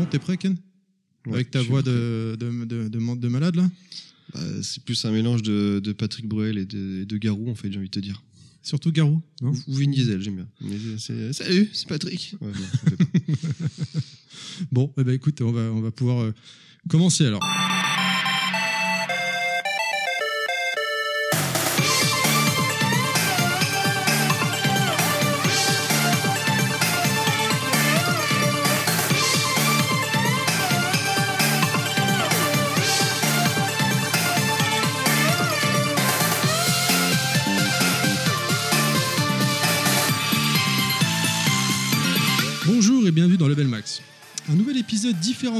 bon, t'es prêt, Ken Ouais, Avec ta voix de, de, de, de, de malade, là Bah, c'est plus un mélange de, Patrick Bruel et de, et de Garou, en fait, j'ai envie de te dire. Surtout Garou, non Ou Vin Diesel, j'aime bien. C'est- Salut, c'est Patrick. Ouais, non. Bon, eh ben, écoute, on va, on va pouvoir euh, commencer alors.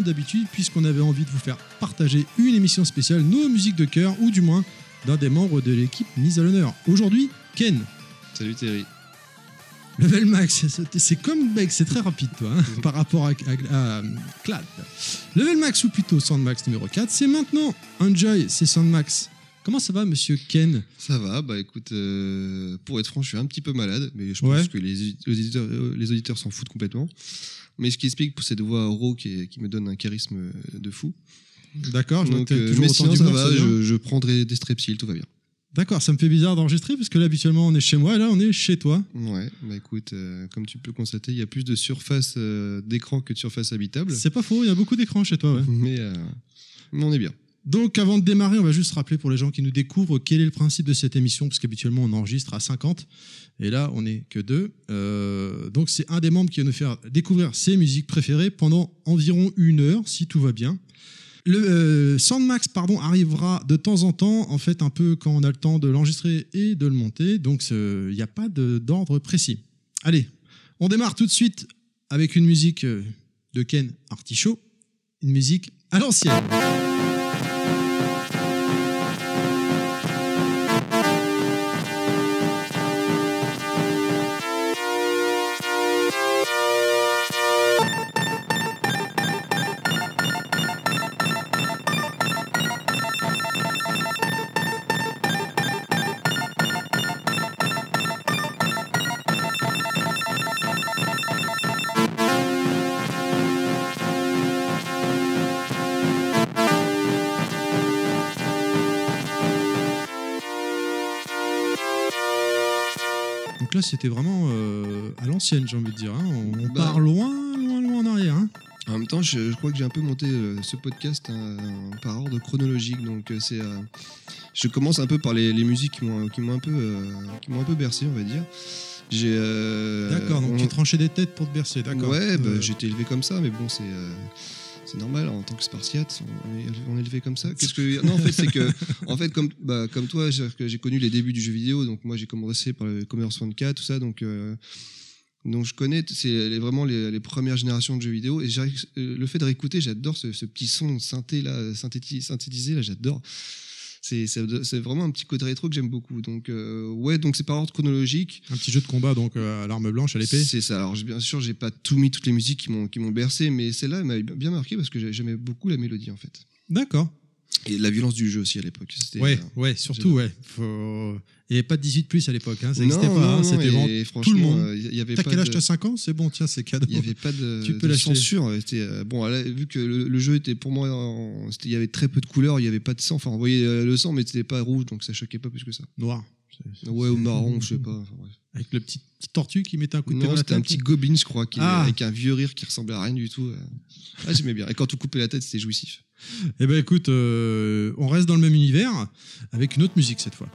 D'habitude puisqu'on avait envie de vous faire partager une émission spéciale, nos musiques de cœur ou du moins d'un des membres de l'équipe mise à l'honneur. Aujourd'hui, Ken. Salut Thierry. Level Max, c'est- comme mec, c'est très rapide toi, hein, par rapport à, à- à Clad. Level Max ou plutôt Soundmax numéro 4, c'est maintenant. Enjoy, c'est Soundmax. Comment ça va, monsieur Ken? Ça va, bah écoute, euh, pour être franc, je suis un petit peu malade, mais je pense Ouais. que les, les auditeurs euh, les auditeurs s'en foutent complètement. Mais ce qui explique pour cette voix raw qui, me donne un charisme euh, de fou. D'accord, je Donc, euh, toujours mais sinon, ça va, je, je prendrai des strepsils, tout va bien. D'accord, ça me fait bizarre d'enregistrer parce que là, habituellement, on est chez moi et là, on est chez toi. Ouais, bah écoute, euh, comme tu peux constater, il y a plus de surface euh, d'écran que de surface habitable. C'est pas faux, il y a beaucoup d'écrans chez toi, ouais. Mais, euh, mais on est bien. Donc, avant de démarrer, on va juste rappeler pour les gens qui nous découvrent quel est le principe de cette émission, parce qu'habituellement, on enregistre à 50, et là, on n'est que deux. Euh, donc, c'est un des membres qui va nous faire découvrir ses musiques préférées pendant environ une heure, si tout va bien. Le euh, Soundmax, pardon, arrivera de temps en temps, en fait, un peu quand on a le temps de l'enregistrer et de le monter, donc il n'y a pas d'ordre précis. Allez, on démarre tout de suite avec une musique euh, de Ken Artichaut, une musique à l'ancienne. C'était vraiment euh, à l'ancienne, j'ai envie de dire. hein. On, on Bah. part loin, loin, loin en arrière. hein. En même temps, je, je crois que j'ai un peu monté euh, ce podcast euh, par ordre chronologique. Donc, euh, c'est, je commence un peu par les, les musiques qui m'ont, qui m'ont un peu, qui m'ont un peu bercé, on va dire. J'ai. D'accord, donc on- tu tranchais des têtes pour te bercer, d'accord. Ouais, bah, été élevé comme ça, mais bon, c'est. C'est normal en tant que Spartiate, on est, élevé comme ça. Qu'est-ce que non en fait c'est que en fait comme bah, comme toi j'ai connu les débuts du jeu vidéo donc moi j'ai commencé par le Commodore 64 tout ça donc euh, donc je connais c'est vraiment les, premières générations de jeux vidéo et euh, le fait de réécouter j'adore ce, petit son synthé là synthéti- synthétisé là j'adore c'est vraiment un petit côté rétro que j'aime beaucoup donc euh, ouais donc c'est par ordre chronologique Un petit jeu de combat, donc euh, à l'arme blanche, à l'épée. c'est ça. Alors, bien sûr, j'ai pas tout mis toutes les musiques qui m'ont bercé, mais celle-là elle m'avait bien marqué parce que j'ai- j'aimais beaucoup la mélodie en fait D'accord. Et la violence du jeu aussi à l'époque. Ouais, euh, ouais, surtout, ouais. Faut... Il n'y avait pas de 18 plus à l'époque, hein, ça n'existait pas. hein, C'était vraiment. franchement, monde. euh, y avait T'as quel âge de- T'as 5 ans? C'est bon, tiens, c'est cadeau. il y avait pas de, Tu peux de censure. C'était, euh, bon, là, vu que le, le jeu était pour moi, il y avait très peu de couleurs, il y avait pas de sang. Enfin, on voyait euh, le sang, mais c'était pas rouge, donc ça choquait pas plus que ça. Noir. Ouais, ou marron, je sais pas. enfin, bref. Avec le petit, petit tortue qui mettait un coup de pied Non, dans la c'était un petit Goblin, je crois, qui, Ah. avec un vieux rire qui ressemblait à rien du tout. euh. Ah, j'aimais bien. Et quand on coupait la tête, c'était jouissif. Eh ben écoute, euh, on reste dans le même univers avec une autre musique cette fois.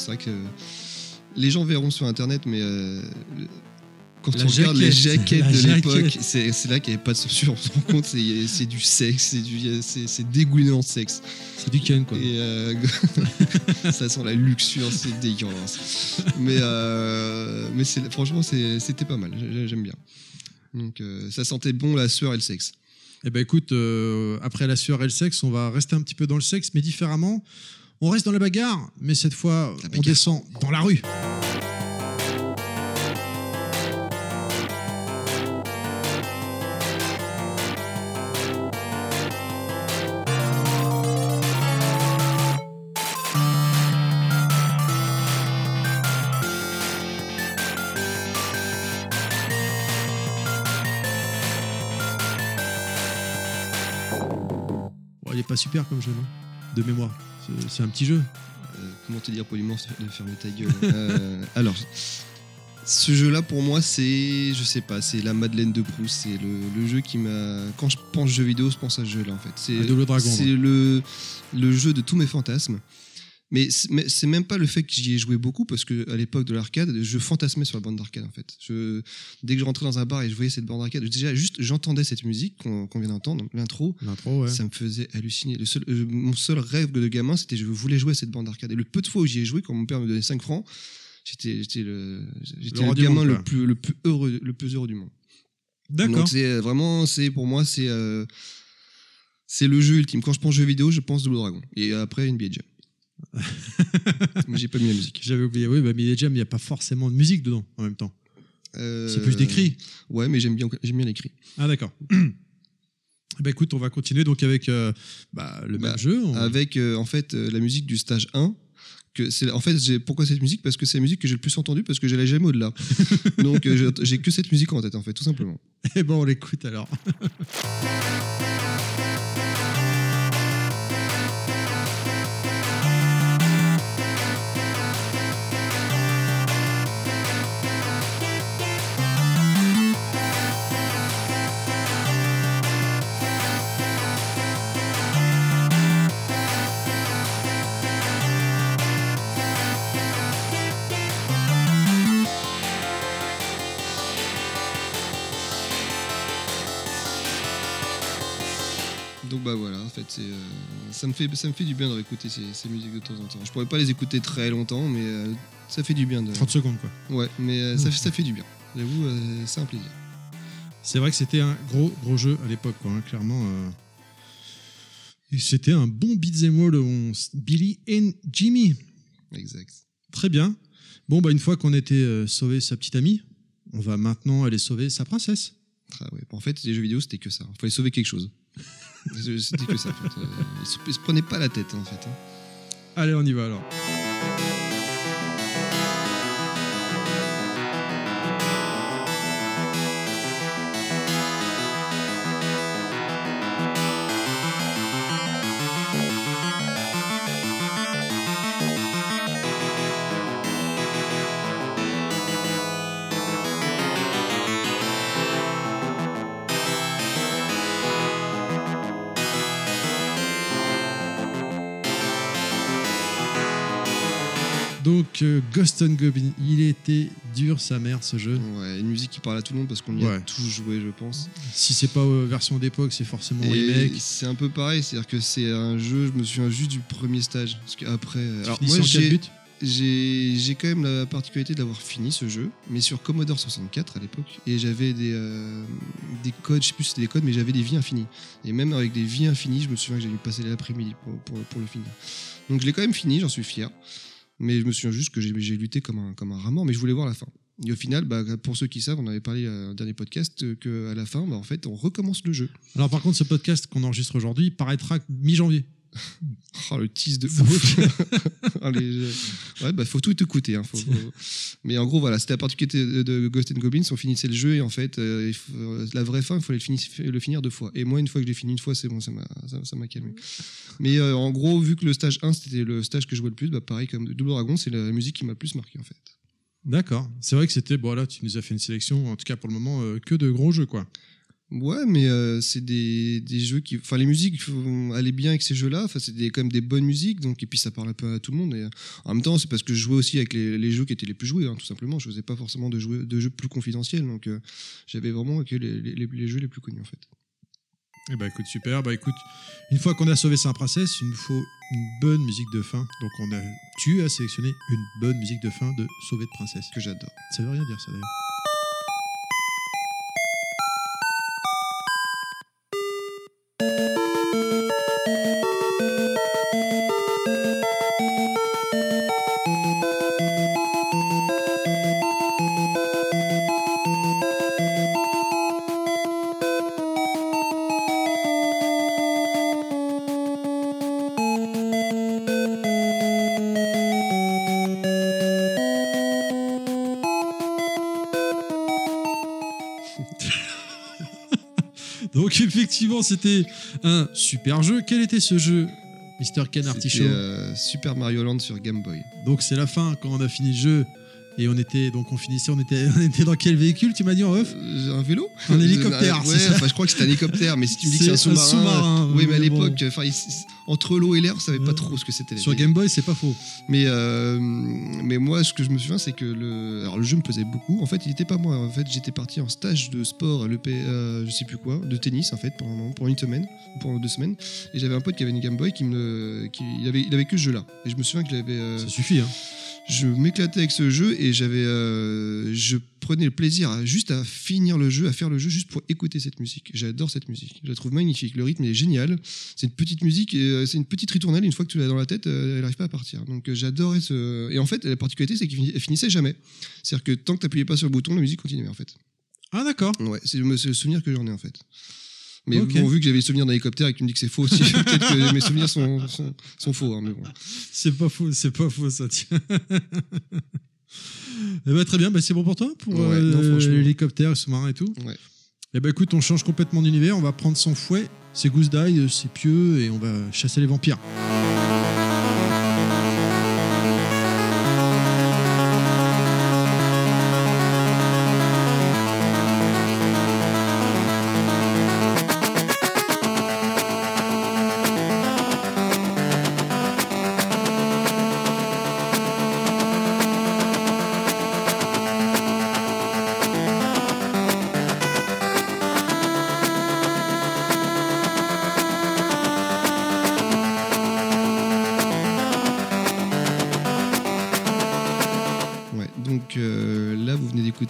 C'est vrai que les gens verront sur internet, mais euh, quand La on regarde les jaquette, jaquettes de l'époque, c'est c'est là qu'il n'y avait pas de censure. On se rend compte, c'est c'est du sexe, c'est du- c'est c'est dégoulinant de sexe. C'est du Ken quoi. Et euh, ça sent la luxure, c'est dégueulasse. Mais, euh, mais c'est- franchement, c'était pas mal. J'ai- J'aime bien. Donc, ça sentait bon la sueur et le sexe. Eh ben écoute, euh, après la sueur et le sexe, on va rester un petit peu dans le sexe, mais différemment. On reste dans la bagarre, mais cette fois, La on bagarre. descend dans la rue. Est pas super comme jeu, non? De mémoire. C'est- un petit jeu. Euh, comment te dire poliment de fermer ta gueule Euh, Alors, ce jeu-là pour moi, c'est, je sais pas, c'est la Madeleine de Proust. C'est le, le jeu qui m'a. Quand je pense jeu vidéo, je pense à ce jeu-là en fait. C'est le, le jeu de tous mes fantasmes. Mais c'est même pas le fait que j'y ai joué beaucoup parce que à l'époque de l'arcade, je fantasmais sur la bande d'arcade en fait. Je, dès que je rentrais dans un bar et je voyais cette bande d'arcade, déjà juste j'entendais cette musique qu'on vient d'entendre, l'intro, L'intro, ouais. ça me faisait halluciner. Le seul, euh, mon seul rêve de gamin, c'était je voulais jouer à cette bande d'arcade. Et le peu de fois où j'y ai joué, quand mon père me donnait 5 francs, j'étais le, gamin le plus, le, plus heureux, le plus heureux du monde. D'accord. Donc c'est euh, vraiment, c'est pour moi, c'est euh, c'est le jeu ultime. Quand je pense jeu vidéo, je pense Double Dragon. Et après, une Jam. J'ai pas mis la musique. J'avais oublié. Oui, bah, Millie Jam, il n'y a pas forcément de musique dedans en même temps. Euh, C'est plus d'écrit. Ouais, mais j'aime bien, j'aime bien l'écrit. Ah, d'accord. Ben, écoute, on va continuer donc avec euh, bah, le Bah, même jeu. On- Avec euh, en fait euh, la musique du stage 1. Que c'est, en fait, j'ai, pourquoi cette musique? Parce que c'est la musique que j'ai le plus entendue parce que j'allais jamais au-delà. Donc euh, j'ai, j'ai que cette musique en tête en fait, tout simplement. Eh ben, on l'écoute alors. Donc bah voilà, en fait, c'est, euh, ça, me fait, ça me fait du bien de réécouter ces, ces musiques de temps en temps. Je pourrais pas les écouter très longtemps, mais euh, ça fait du bien. De... 30 secondes, quoi. Ouais, mais euh, ça, fait- ça fait du bien. J'avoue, euh, c'est un plaisir. C'est vrai que c'était un gros, gros jeu à l'époque, quoi, hein, clairement. C'était un bon beat'em all, on Billy and Jimmy. Exact. Très bien. Bon, bah, une fois qu'on était sauvé sa petite amie, on va maintenant aller sauver sa princesse. Ah ouais. En fait, les jeux vidéo, c'était que ça. Il fallait sauver quelque chose. C'était que ça, en fait. Euh, se, ils se prenaient pas la tête, en fait. hein. Allez, on y va alors. Donc, euh, Ghost and Goblin, il était dur, sa mère, ce jeu. Ouais, une musique qui parle à tout le monde parce qu'on y a tous joué, je pense. Si c'est pas euh, version d'époque, c'est forcément remake. c'est un peu pareil, c'est-à-dire que c'est un jeu, je me souviens juste du premier stage. Parce qu'après. Alors, Finissant moi, j'ai, quand même la particularité d'avoir fini ce jeu, mais sur Commodore 64 à l'époque. Et j'avais des, euh, des codes, je sais plus si c'était des codes, mais j'avais des vies infinies. Et même avec des vies infinies, je me souviens que j'ai dû passer l'après-midi pour, pour, pour le finir. Donc je l'ai quand même fini, j'en suis fier. Mais je me souviens juste que j'ai, lutté comme un, comme un mais je voulais voir la fin. Et au final, bah, pour ceux qui savent, on avait parlé euh, au dernier podcast euh, qu'à la fin, bah, en fait, on recommence le jeu. Alors, par contre, ce podcast qu'on enregistre aujourd'hui paraîtra mi-janvier. Oh, le tease de ouf. Les- ouais, bah, faut tout écouter. Hein, faut- faut- Mais en gros, voilà, c'était la particularité de, de Ghost and Goblins. On finissait le jeu et en fait, euh, faut- euh, la vraie fin, il fallait le, finir- le finir deux fois. Et moi, une fois que je l'ai fini une fois, c'est bon, ça m'a ça, ça m'a calmé. Mais euh, en gros, vu que le stage 1, c'était le stage que je jouais le plus, bah, pareil, comme Double Dragon, c'est la musique qui m'a le plus marqué en fait. D'accord. C'est vrai que c'était. Bon, là, tu nous as fait une sélection, en tout cas pour le moment, euh, que de gros jeux, quoi. Ouais, mais euh, c'est des, des jeux qui. Enfin, les musiques faut aller bien avec ces jeux-là. Enfin, c'est quand même des bonnes musiques. Donc, et puis, ça parle un peu à tout le monde. Et, euh, en même temps, c'est parce que je jouais aussi avec les, les jeux qui étaient les plus joués, hein, tout simplement. Je faisais pas forcément de, jouer, de jeux plus confidentiels. Donc, euh, j'avais vraiment que les, les, les jeux les plus connus, en fait. Eh bah écoute, super. Bah écoute, une fois qu'on a sauvé sa princesse, il nous faut une bonne musique de fin. Donc on a, tu as sélectionné une bonne musique de fin de Sauver de princesse. Que j'adore. Ça veut rien dire ça d'ailleurs. Effectivement, c'était un super jeu. Quel était ce jeu, Mr. Ken Artichaut euh, Super Mario Land sur Game Boy. Donc c'est la fin quand on a fini le jeu. Et on était donc on finissait, on était, on était dans quel véhicule Tu m'as dit en off? Euh, un vélo? Un hélicoptère, Euh, c'est Ouais, ça enfin, je crois que c'était un hélicoptère, mais si tu me dis que C'est un sous-marin. oui, mais à bon. l'époque, entre l'eau et l'air, on savait pas Ouais. trop ce que c'était. Sur Game Boy, c'est pas faux. Mais, euh, mais moi, ce que je me souviens, c'est que le, alors, le jeu me plaisait beaucoup. En fait, il était pas moi. En fait, j'étais parti en stage de sport à l'EP, euh, je sais plus quoi, de tennis, en fait, moment, pour une semaine, pour deux semaines. Et j'avais un pote qui avait une Game Boy qui me, qui, il avait, il avait que ce jeu-là. Et je me souviens que j'avais, euh, Ça suffit. Hein. je m'éclatais avec ce jeu et j'avais, euh, je prenais le plaisir à, juste à finir le jeu, à faire le jeu juste pour écouter cette musique. J'adore cette musique. Je la trouve magnifique. Le rythme est génial. C'est une petite musique euh, c'est une petite ritournelle. Une fois que tu l'as dans la tête, euh, elle n'arrive pas à partir. Donc euh, j'adorais ce. Et en fait, la particularité, c'est qu'elle finissait jamais. C'est-à-dire que tant que tu n'appuyais pas sur le bouton, la musique continuait en fait. Ah d'accord. Ouais, c'est le souvenir que j'en ai en fait. Mais Ok. bon, vu que j'avais le souvenir d'un hélicoptère et que tu me dis que c'est faux aussi, peut-être que mes souvenirs sont, sont, sont faux. hein, bon. C'est pas faux, c'est pas faux ça. Tiens. Eh ben, très bien, bah, c'est bon pour toi pour Ouais, euh, l'hélicoptère, le sous-marin et tout? Ouais. Eh ben écoute, on change complètement d'univers, on va prendre son fouet, ses gousses d'ail, ses pieux et on va chasser les vampires.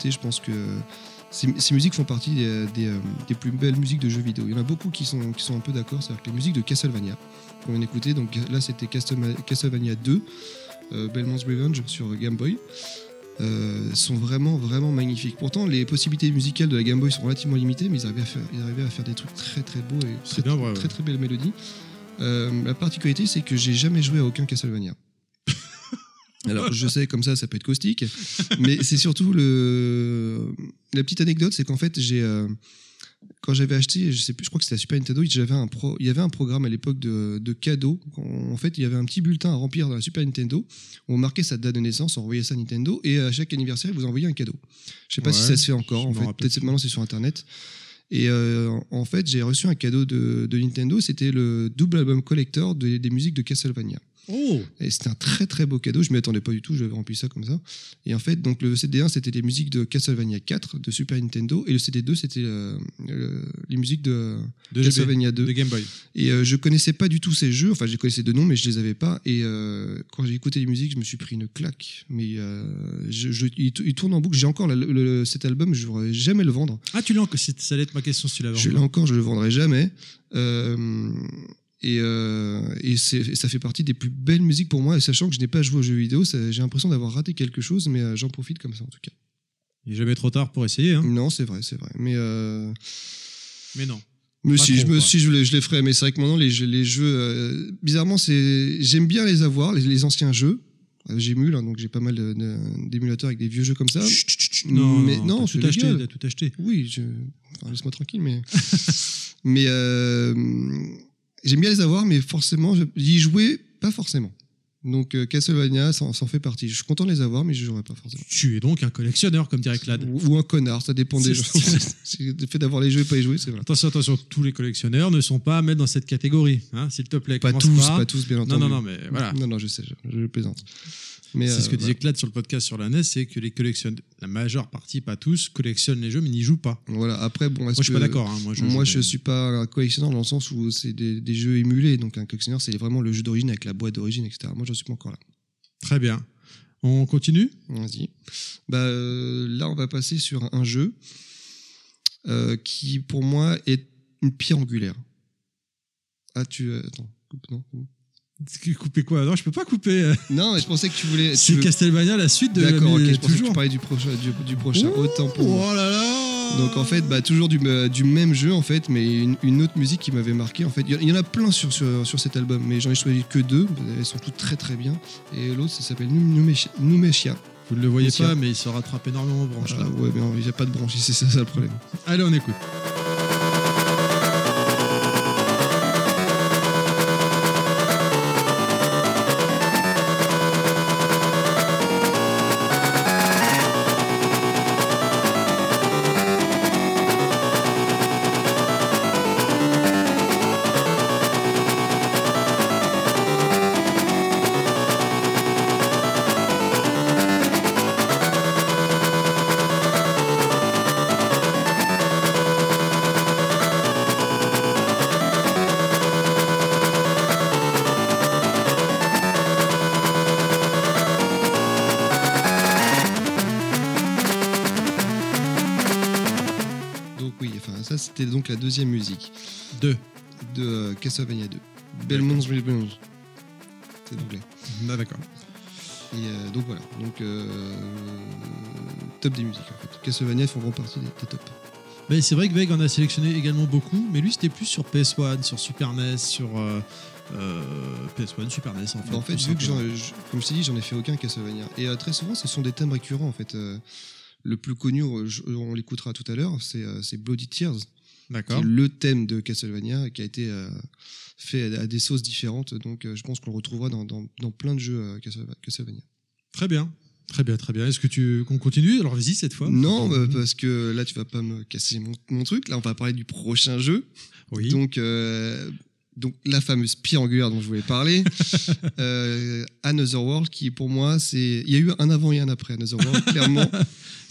Je pense que ces, ces musiques font partie des, des, euh, des plus belles musiques de jeux vidéo. Il y en a beaucoup qui sont, qui sont un peu d'accord, c'est-à-dire que les musiques de Castlevania, qu'on vient d'écouter, donc là c'était Castlevania 2, euh, Belmont's Revenge sur Game Boy, euh, sont vraiment, vraiment magnifiques. Pourtant, les possibilités musicales de la Game Boy sont relativement limitées, mais ils arrivaient à faire, ils arrivaient à faire des trucs très, très beaux et très, bien vrai, très, ouais. très belles mélodies. Euh, la particularité, c'est que j'ai jamais joué à aucun Castlevania. Alors, je sais, comme ça, ça peut être caustique, mais c'est surtout le. La petite anecdote, c'est qu'en fait, j'ai. euh, Quand j'avais acheté, je sais plus, je crois que c'était la Super Nintendo, j'avais un pro, il y avait un programme à l'époque de, de cadeaux. En fait, il y avait un petit bulletin à remplir dans la Super Nintendo où on marquait sa date de naissance, on envoyait ça à Nintendo et à chaque anniversaire, vous envoyez un cadeau. Je sais pas si ça se fait encore, en fait. Peut-être maintenant c'est sur Internet. Et euh, en fait, j'ai reçu un cadeau de, de Nintendo, c'était le double album collector de- des musiques de Castlevania. Oh Et c'était un très très beau cadeau, je m'y attendais pas du tout, j'avais rempli ça comme ça. Et en fait, donc le CD1 c'était les musiques de Castlevania 4 de Super Nintendo et le CD2 c'était euh, le- les musiques de De, GB, Castlevania 2. de Game Boy. Et euh, je connaissais pas du tout ces jeux, enfin je les connaissais de nom mais je les avais pas. Et euh, quand j'ai écouté les musiques, je me suis pris une claque. Mais euh, je, je- il, tou- il tourne en boucle, j'ai encore la- le- le- cet album, je voudrais jamais le vendre. Ah, tu l'as encore Ça allait être ma question si tu l'avais Je l'ai encore. encore, je le vendrai jamais. Euh, et euh, et ça fait partie des plus belles musiques pour moi. Et sachant que je n'ai pas joué aux jeux vidéo, j'ai l'impression d'avoir raté quelque chose, mais euh, j'en profite comme ça en tout cas. Il est jamais trop tard pour essayer. Hein. Non, c'est vrai, c'est vrai. Mais, euh, Mais non. mais si, trop, je, me, quoi. si je, les, je les ferais, mais c'est vrai que maintenant les jeux, les jeux euh, bizarrement, j'aime bien les avoir, les, les anciens jeux. J'émule, hein, donc j'ai pas mal d'émulateurs avec des vieux jeux comme ça. Chut, chut, chut, Non, Mais non, tout acheté, tout acheté. Oui, je... enfin, laisse-moi tranquille, mais. mais j'aime bien les avoir, mais forcément, je- y jouer, pas forcément. Donc euh, Castlevania, ça, en- ça en fait partie. Je suis content de les avoir, mais je jouerai pas forcément. Tu es donc un collectionneur, comme dirait Clad. Ou, ou un connard, ça dépend des gens. Le fait d'avoir les jeux et pas les jouer, c'est vrai. Attention, attention, tous les collectionneurs ne sont pas à mettre dans cette catégorie, hein, s'il te plaît. Pas tous, pas. pas tous, bien Non, entendu. non, non, mais voilà. Non, non, je sais, je, je plaisante. Mais, C'est euh, ce que disait Clad sur le podcast sur la NES, c'est que les collectionneurs, la majeure partie, pas tous, collectionnent les jeux mais n'y jouent pas. Voilà. Après, bon, Moi, je suis pas d'accord. hein, Moi, je, Moi, je suis pas un collectionneur dans le sens où c'est des, des jeux émulés. Donc, un collectionneur, c'est vraiment le jeu d'origine avec la boîte d'origine, etc. Moi, j'en suis pas encore là. Très bien. On continue? Vas-y. Bah, euh, là, on va passer sur un jeu euh, qui, pour moi, est une pierre angulaire. Ah, tu. euh, attends, non Couper quoi? Non, je peux pas couper. Non, mais je pensais que tu voulais. C'est veux- Castlevania, la suite de D'accord, ok, je pensais que toujours. tu parlais du prochain. Du, du prochain. Ouh, Autant pour moi. Oh là là Donc en fait, bah, toujours du, euh, du même jeu en fait, mais une, une autre musique qui m'avait marqué. En fait, il y, en a plein sur, sur, sur cet album, mais j'en ai choisi que deux. Elles sont toutes très très bien. Et l'autre, ça s'appelle Num- Numeshia. Vous ne le voyez pas, mais il se rattrape énormément aux branches. Ah, là. ouais, mais il n'y a pas de branche, c'est ça, ça le problème. Allez, on écoute. C'était donc la deuxième musique Deux. de euh, Castlevania 2. Belmont's Revenge. C'est l'anglais. Ah, d'accord. Et euh, donc voilà, donc euh, top des musiques en fait. Castlevania font grand partie des, des tops. Mais c'est vrai que Veg en a sélectionné également beaucoup, mais lui c'était plus sur PS1, sur Super NES, sur euh, euh, PS1, Super NES en fait. Bah, en fait, vu que je- comme je t'ai dit, j'en ai fait aucun Castlevania. Et euh, très souvent, ce sont des thèmes récurrents en fait. Le plus connu, on l'écoutera tout à l'heure, c'est, c'est Bloody Tears, qui D'accord. est le thème de Castlevania, qui a été euh, fait à, des sauces différentes. Donc euh, je pense qu'on le retrouvera dans, dans- dans plein de jeux euh, Castleva- Castlevania. Très bien. Très bien, très bien. Est-ce que tu qu'on continue? Alors vas-y cette fois. Non, euh, parce que là, tu vas pas me casser mon, mon truc. Là, on va parler du prochain jeu. Oui. Donc, euh, donc la fameuse pierre angulaire dont je voulais parler, euh, Another World, qui pour moi, c'est. Il y a eu un avant et un après Another World, clairement.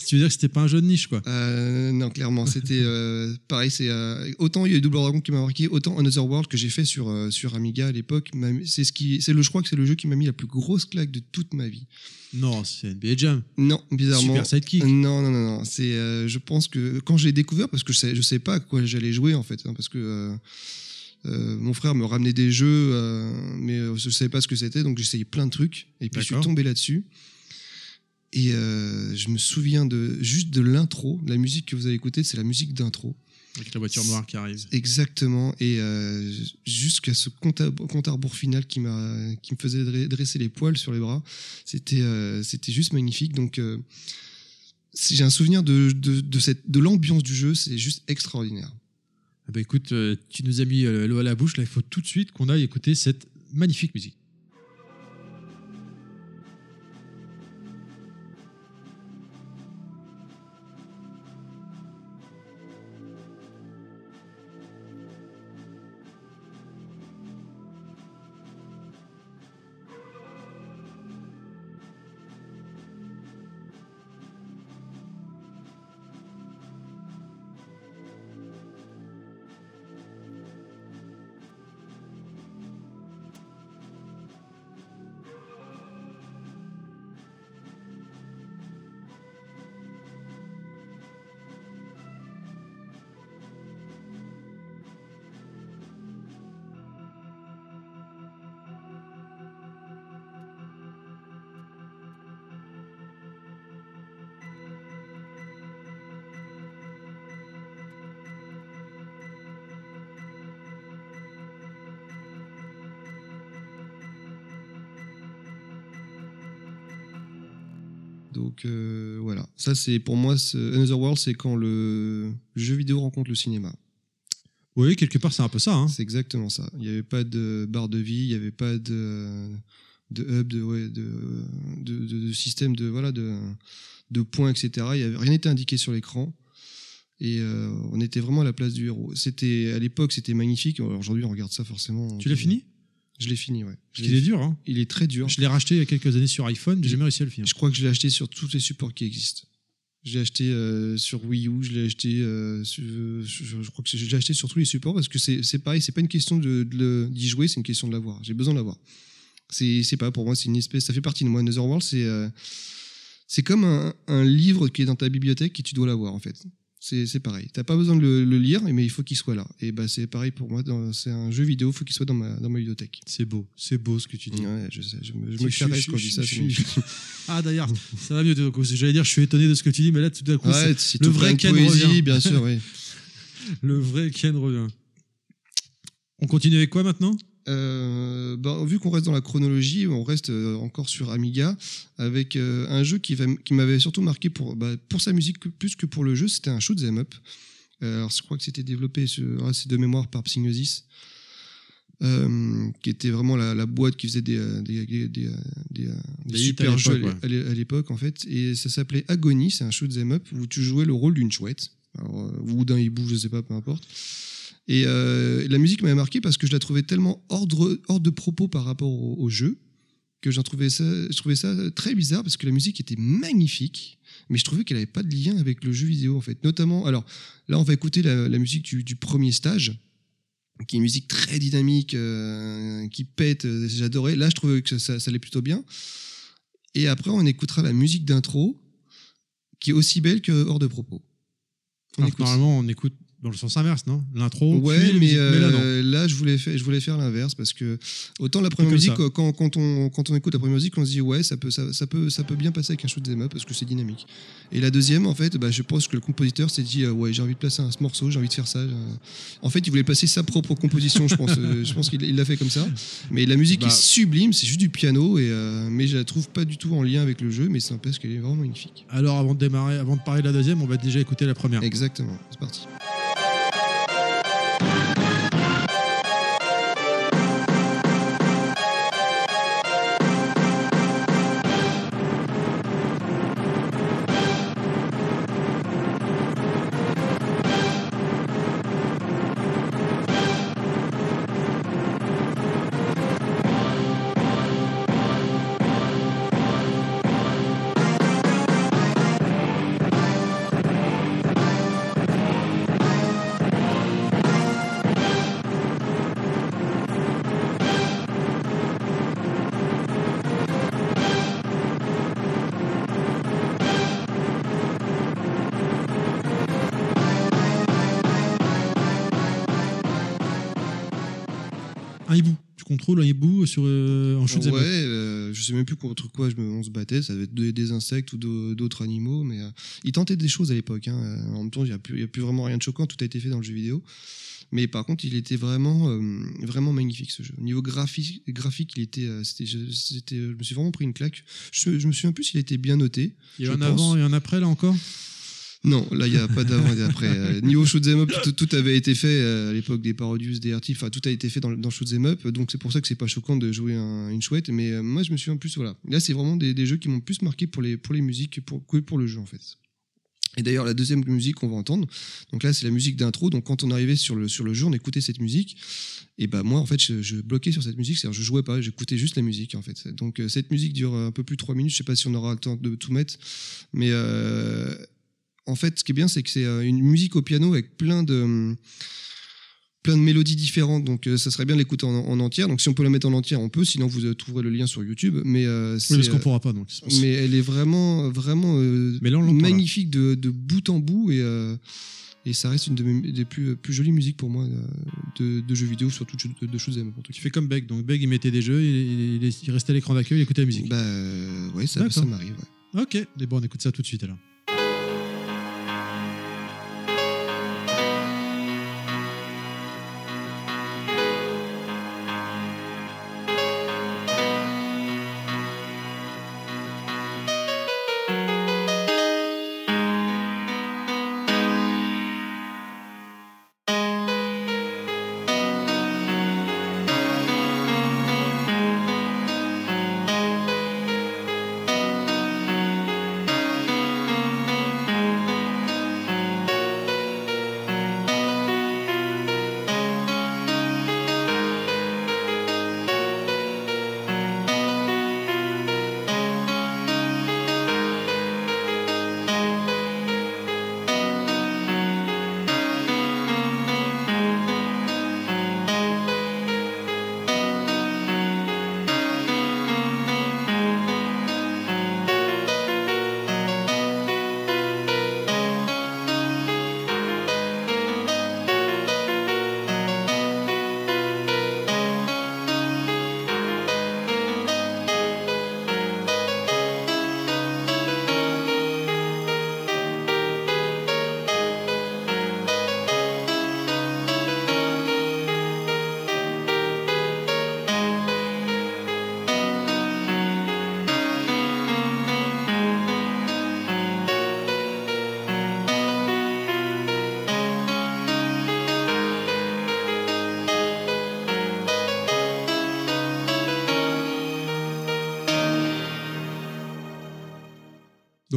Tu veux dire que c'était pas un jeu de niche quoi. Euh, non, clairement, c'était euh, pareil. C'est euh, autant il y a eu Double Dragon qui m'a marqué, autant Another World que j'ai fait sur sur Amiga à l'époque. C'est ce qui, c'est le, je crois que c'est le jeu qui m'a mis la plus grosse claque de toute ma vie. Non, c'est NBA Jam. Non, bizarrement. Super Sidekick. Non, non, non, non. C'est, je pense que quand je l'ai découvert, parce que je sais, je sais pas à quoi j'allais jouer en fait, hein, parce que euh, mon frère me ramenait des jeux, euh, mais je savais pas ce que c'était, donc j'essayais plein de trucs, et puis je suis tombé là-dessus. Et euh, je me souviens de juste de l'intro, la musique que vous avez écoutée, c'est la musique d'intro. Avec la voiture noire qui arrive. Exactement. Et euh, jusqu'à ce compte à, compte à rebours final qui, m'a, qui me faisait dre- dresser les poils sur les bras, c'était, euh, c'était juste magnifique. Donc, euh, j'ai un souvenir de, de, de, cette, de l'ambiance du jeu, c'est juste extraordinaire. Ah bah écoute, tu nous as mis l'eau à la bouche. Là, il faut tout de suite qu'on aille écouter cette magnifique musique. Ça c'est pour moi, Another World, c'est quand le jeu vidéo rencontre le cinéma. Oui, quelque part, c'est un peu ça. Hein. C'est exactement ça. Il n'y avait pas de barre de vie, il n'y avait pas de, de hub, de, ouais, de, de, de- de système de, voilà, de, de points, etc. Il y avait, rien n'était indiqué sur l'écran. Et euh, on était vraiment à la place du héros. C'était à l'époque, c'était magnifique. Aujourd'hui, on regarde ça forcément. Tu l'as fini? Je l'ai fini, ouais. Je qu'il est dur. Hein. Il est très dur. Je l'ai racheté il y a quelques années sur iPhone, j'ai jamais réussi à le finir. Je crois que je l'ai acheté sur tous les supports qui existent. Je l'ai acheté euh, sur Wii U, je l'ai acheté, euh, sur- je, je crois que je l'ai acheté sur tous les supports parce que c'est pareil, c'est pas une question de, de d'y jouer, c'est une question de l'avoir. J'ai besoin de l'avoir. C'est pas pour moi, c'est une espèce, ça fait partie de moi. Another World, c'est euh, c'est comme un, un livre qui est dans ta bibliothèque et tu dois l'avoir en fait. C'est c'est pareil. T'as pas besoin de le, le lire, mais il faut qu'il soit là. Et bah c'est pareil pour moi. C'est un jeu vidéo, il faut qu'il soit dans ma dans ma bibliothèque. C'est beau, c'est beau ce que tu dis. Ouais, je sais, je me, je me caresse quand je dis ça. Ah d'ailleurs, ça va mieux. donc, J'allais dire, je suis étonné de ce que tu dis, mais là, tout d'un coup, Ouais, c'est le vrai Ken poésie, revient. bien sûr, oui. le vrai Ken revient. On continue avec quoi maintenant? Euh, ben, vu qu'on reste dans la chronologie, on reste euh, encore sur Amiga avec euh, un jeu qui, va- qui m'avait surtout marqué pour, bah, pour sa musique que- plus que pour le jeu. C'était un shoot 'em up. Euh, alors, je crois que c'était développé, ah, c'est de mémoire par Psygnosis, euh, qui était vraiment la, la boîte qui faisait des, des, des, des, des, des Des hits super jeux à l'é- à l'époque en fait. Et ça s'appelait Agony, c'est un shoot 'em up où tu jouais le rôle d'une chouette, alors, ou d'un hibou, je sais pas, peu importe. Et euh, la musique m'avait marqué parce que je la trouvais tellement hors de, hors de propos par rapport au, au jeu que j'en trouvais ça, je trouvais ça très bizarre parce que la musique était magnifique, mais je trouvais qu'elle avait pas de lien avec le jeu vidéo en fait. Notamment, alors là, on va écouter la, la musique du, du premier stage, qui est une musique très dynamique, euh, qui pète. euh, J'adorais. Là, je trouvais que ça, ça allait plutôt bien. Et après, on écoutera la musique d'intro, qui est aussi belle que hors de propos. On Alors. Normalement, on écoute dans le sens inverse, non? L'intro. Ouais, puis la mais, là, non. euh, là, je voulais faire, je voulais faire l'inverse parce que autant la première musique, quand, quand, on, quand on écoute la première musique, on se dit ouais, ça peut, ça, ça peut, ça peut bien passer avec un shoot up parce que c'est dynamique. Et la deuxième, en fait, bah, je pense que le compositeur s'est dit euh, ouais, j'ai envie de placer un, ce morceau, j'ai envie de faire ça. euh. En fait, il voulait placer sa propre composition, je pense. euh, je pense qu'il il l'a fait comme ça. Mais la musique Bah. est sublime, c'est juste du piano et euh, mais je la trouve pas du tout en lien avec le jeu, mais c'est parce qu'elle est vraiment magnifique. Alors, avant de démarrer, avant de parler de la deuxième, on va déjà écouter la première. Exactement, c'est parti. Un hibou sur, euh, en shoot Ouais, euh, je sais même plus contre quoi je me, on se battait, ça devait être des, des insectes ou d'au- d'autres animaux, mais euh, ils tentaient des choses à l'époque. hein. Euh, En même temps, il n'y a, a plus vraiment rien de choquant, tout a été fait dans le jeu vidéo. Mais par contre, il était vraiment, euh, vraiment magnifique ce jeu. Au niveau graphique, graphique il était, c'était, je, me suis vraiment pris une claque. Je, je me souviens plus s'il était bien noté. Il y a un pense. avant et un après, là encore? Non, là, il n'y a pas d'avant et d'après. Euh, niveau shoot'em up, tout, tout avait été fait euh, à l'époque des Parodius, des RT, enfin, tout a été fait dans, dans shoot'em up, donc c'est pour ça que c'est pas choquant de jouer un- une chouette, mais euh, moi, je me suis en plus, voilà. Là, c'est vraiment des, jeux qui m'ont plus marqué pour les, pour les musiques que pour, pour le jeu, en fait. Et d'ailleurs, la deuxième musique qu'on va entendre, donc là, c'est la musique d'intro, donc quand on arrivait sur le, sur le jeu, on écoutait cette musique, et bah, moi, en fait, je, bloquais sur cette musique, c'est-à-dire, je jouais pas, j'écoutais juste la musique, en fait. Donc, cette musique dure un peu plus de 3 minutes, je sais pas si on aura le temps de tout mettre, mais en fait, ce qui est bien, c'est que c'est euh, une musique au piano avec plein de plein de mélodies différentes. Donc, euh, ça serait bien de l'écouter en, en entière. Donc, si on peut la mettre en entière, on peut. Sinon, vous euh, trouverez le lien sur YouTube. Mais euh, Oui, parce qu'on pourra pas, donc. mais elle est vraiment, vraiment Mais là, magnifique de, de bout en bout et et ça reste une de mes- des plus, plus jolies musiques pour moi de, de jeux vidéo, surtout de, de shoot'em Tu fais comme Beg. Donc, Beg, il mettait des jeux, il, il- il restait à l'écran d'accueil, il écoutait la musique. Bah ouais, ça, m'arrive. ouais. Ok, mais bon, on écoute ça tout de suite alors.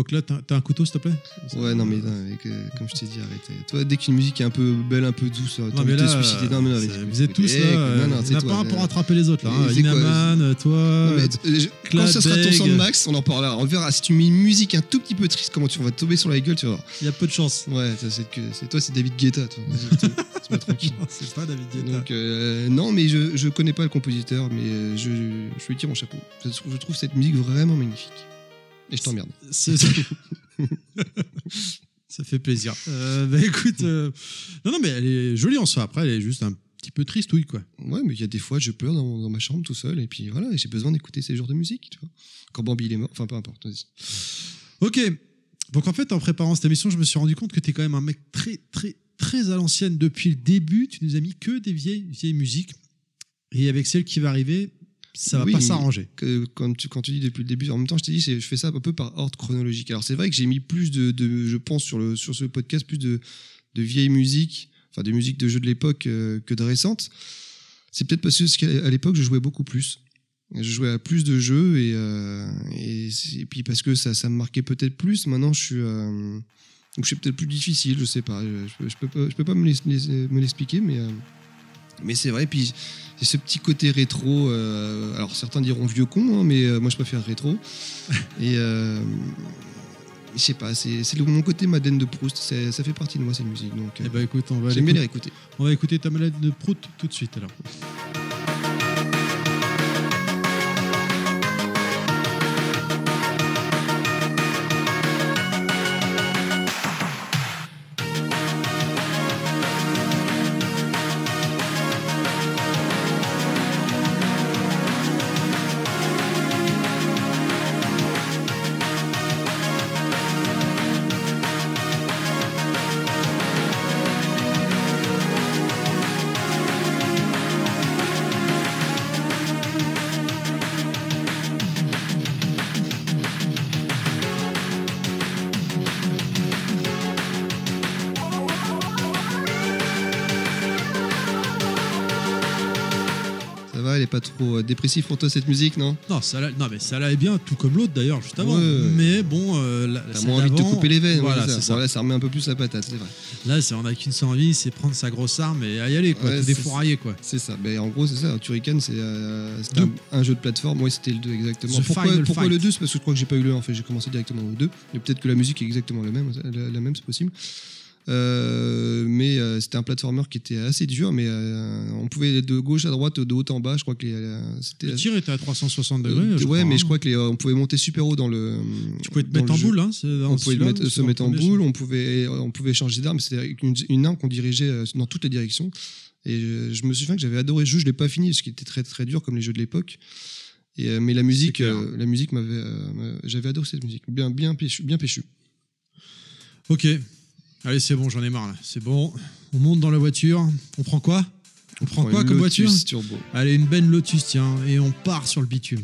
Donc là, t'as t'as un couteau, s'il te plaît? Ouais, non, mais, non, comme je t'ai dit, arrêtez. Toi, dès qu'une musique est un peu belle, un peu douce, t'as Non, envie de te suicider. Non, mais non, vous êtes tous Eh, là. non, euh, non, Il c'est n'y en a toi, pas un euh, pour rattraper les autres là. hein. Inaman, toi. Euh, quand ce sera ton Cladeg. Soundmax, on en parlera. On verra. Si tu mets une musique un tout petit peu triste, comment tu vas te tomber sur la gueule, tu vas voir. Il y a peu de chance. Ouais, c'est toi, c'est David Guetta. Toi. Mets tranquille. C'est pas David Guetta. Donc euh, non, mais je je connais pas le compositeur, mais euh, je je lui tire mon chapeau. Je trouve cette musique vraiment magnifique. Et je t'emmerde. Ça fait plaisir. Euh, bah, écoute, euh, non, non, mais elle est jolie en soi. Après, elle est juste un petit peu tristouille, quoi. Ouais, mais il y a des fois, je pleure dans, dans ma chambre tout seul, et puis voilà, j'ai besoin d'écouter ces genres de musique, tu vois. Quand Bambi il est mort, enfin peu importe, vas-y. Ok. Donc en fait, en préparant cette émission, je me suis rendu compte que tu es quand même un mec très, très, très à l'ancienne. Depuis le début, tu nous as mis que des vieilles, vieilles musiques. Et avec celle qui va arriver, ça va Oui, pas s'arranger. quand tu, quand tu dis depuis le début, en même temps, je t'ai dit, je fais ça un peu par ordre chronologique. Alors, c'est vrai que j'ai mis plus de, de- je pense, sur, le, sur ce podcast, plus de, de vieilles musiques, enfin, des musiques de jeux de l'époque euh, que de récentes. C'est peut-être parce que à l'époque, je jouais beaucoup plus. Je jouais à plus de jeux et, euh, et, c'est- et puis parce que ça, ça me marquait peut-être plus. Maintenant, je suis, euh, donc je suis peut-être plus difficile, je sais pas. Je, je peux- je peux pas, je peux pas me l'expliquer, mais, mais c'est vrai. Puis c'est ce petit côté rétro. euh, alors certains diront vieux con, hein, mais euh, moi je préfère rétro. Et euh, je sais pas, c'est mon côté Madeleine de Proust. Ça fait partie de moi ces musiques. Donc Eh ben écoute, on va, j'aime bien les l'écouter. réécouter. on va écouter ta malade de prout tout de suite alors. Pas trop euh, dépressive pour toi cette musique, non? Non, ça non, mais ça allait bien, tout comme l'autre d'ailleurs, juste avant. Ouais. Mais bon, euh, la- T'as moins envie de te couper les veines. Voilà, ça. Bon, là, ça remet un peu plus la patate, c'est vrai. Là, c'est- on a qu'une seule envie, c'est prendre sa grosse arme et à y aller, quoi. Ouais, c'est défourailler, quoi. C'est ça. Ben, en gros, c'est ça. Turrican, c'est euh, un, un jeu de plateforme. Oui, c'était le 2 exactement. The pourquoi le 2 C'est parce que je crois que j'ai pas eu le 1. En fait, j'ai commencé directement au 2. Mais peut-être que la musique est exactement la même. La, la même, c'est possible. Euh, mais euh, c'était un platformer qui était assez dur, mais euh, on pouvait de gauche à droite, de haut en bas. Je crois que les, c'était. Le tir était à 360 degrés. Je ouais, crois, mais hein. je crois que les, on pouvait monter super haut dans le. Tu pouvais te mettre en jeu. boule, hein. On pouvait mettre- se mettre en boule, on pouvait, on pouvait changer d'arme, c'était une, une arme qu'on dirigeait dans toutes les directions. Et je, je me souviens que j'avais adoré ce jeu, je l'ai pas fini, ce qui était très très dur comme les jeux de l'époque. Et, mais la musique, la musique m'avait, m'a- j'avais adoré cette musique, bien bien péchu, bien péchu. Ok. Allez, c'est bon, j'en ai marre là. C'est bon. On monte dans la voiture. On prend quoi? On prend quoi comme voiture? Turbo. Allez, une benne Lotus, tiens. Et on part sur le bitume.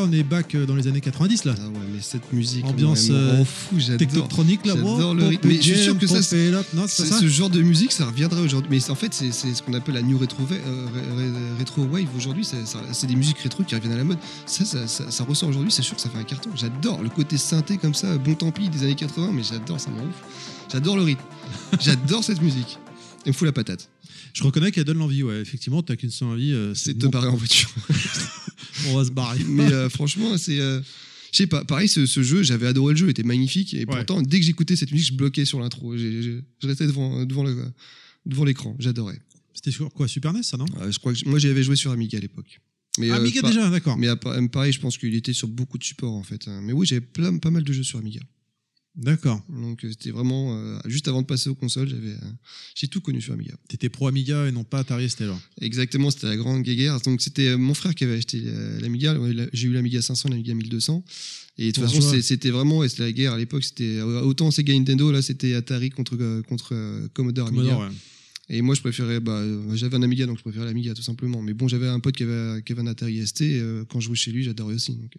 Là, on est back euh, dans les années 90 là. Ah ouais, mais cette musique, Ambiance, elle euh, fou. Technotronique là. J'adore le rythme. Mais je suis sûr que ça, c'est- ce genre de musique, ça reviendrait aujourd'hui. Mais en fait, c'est ce qu'on appelle la new retro, euh, rétro wave aujourd'hui. C'est des musiques rétro qui reviennent à la mode. Ça, ça, ça- ça ressort aujourd'hui. C'est sûr que ça fait un carton. J'adore le côté synthé comme ça, bon tant pis des années 80, mais j'adore ça, ouf. J'adore le rythme. J'adore cette musique. Il me fout la patate. Je reconnais qu'elle donne l'envie, ouais. Effectivement, t'as qu'une seule envie. euh, C'est de te barrer en voiture. On va se barrer. mais euh, franchement, c'est. euh, je sais pas, pareil, ce, ce jeu, j'avais adoré le jeu, il était magnifique, et pourtant, dès que j'écoutais cette musique, je bloquais sur l'intro. Je restais devant, devant le- devant l'écran, j'adorais. C'était sur quoi Super NES, ça, non? Euh, je crois que j- moi, j'y avais joué sur Amiga à l'époque. Mais, euh, Amiga déjà, d'accord. Mais pareil, je pense qu'il était sur beaucoup de supports en fait. hein. Mais oui, j'avais pas mal de jeux sur Amiga. D'accord. Donc euh, c'était vraiment euh, juste avant de passer aux consoles, j'avais, euh, j'ai tout connu sur Amiga. T'étais pro Amiga et non pas Atari ST alors. Exactement, c'était la grande guéguerre. Donc c'était mon frère qui avait acheté l'Amiga. J'ai eu l'Amiga 500, l'Amiga 1200. Et de toute façon, c'était vraiment, ouais, c'était la guerre à l'époque. C'était autant Sega Nintendo, là c'était Atari contre contre euh, Commodore Amiga. Commodore, ouais. Et moi, je préférais, bah, j'avais un Amiga, donc je préférais l'Amiga tout simplement. Mais bon, j'avais un pote qui avait, qui avait un Atari ST. Et, euh, quand je jouais chez lui, j'adorais aussi. Donc.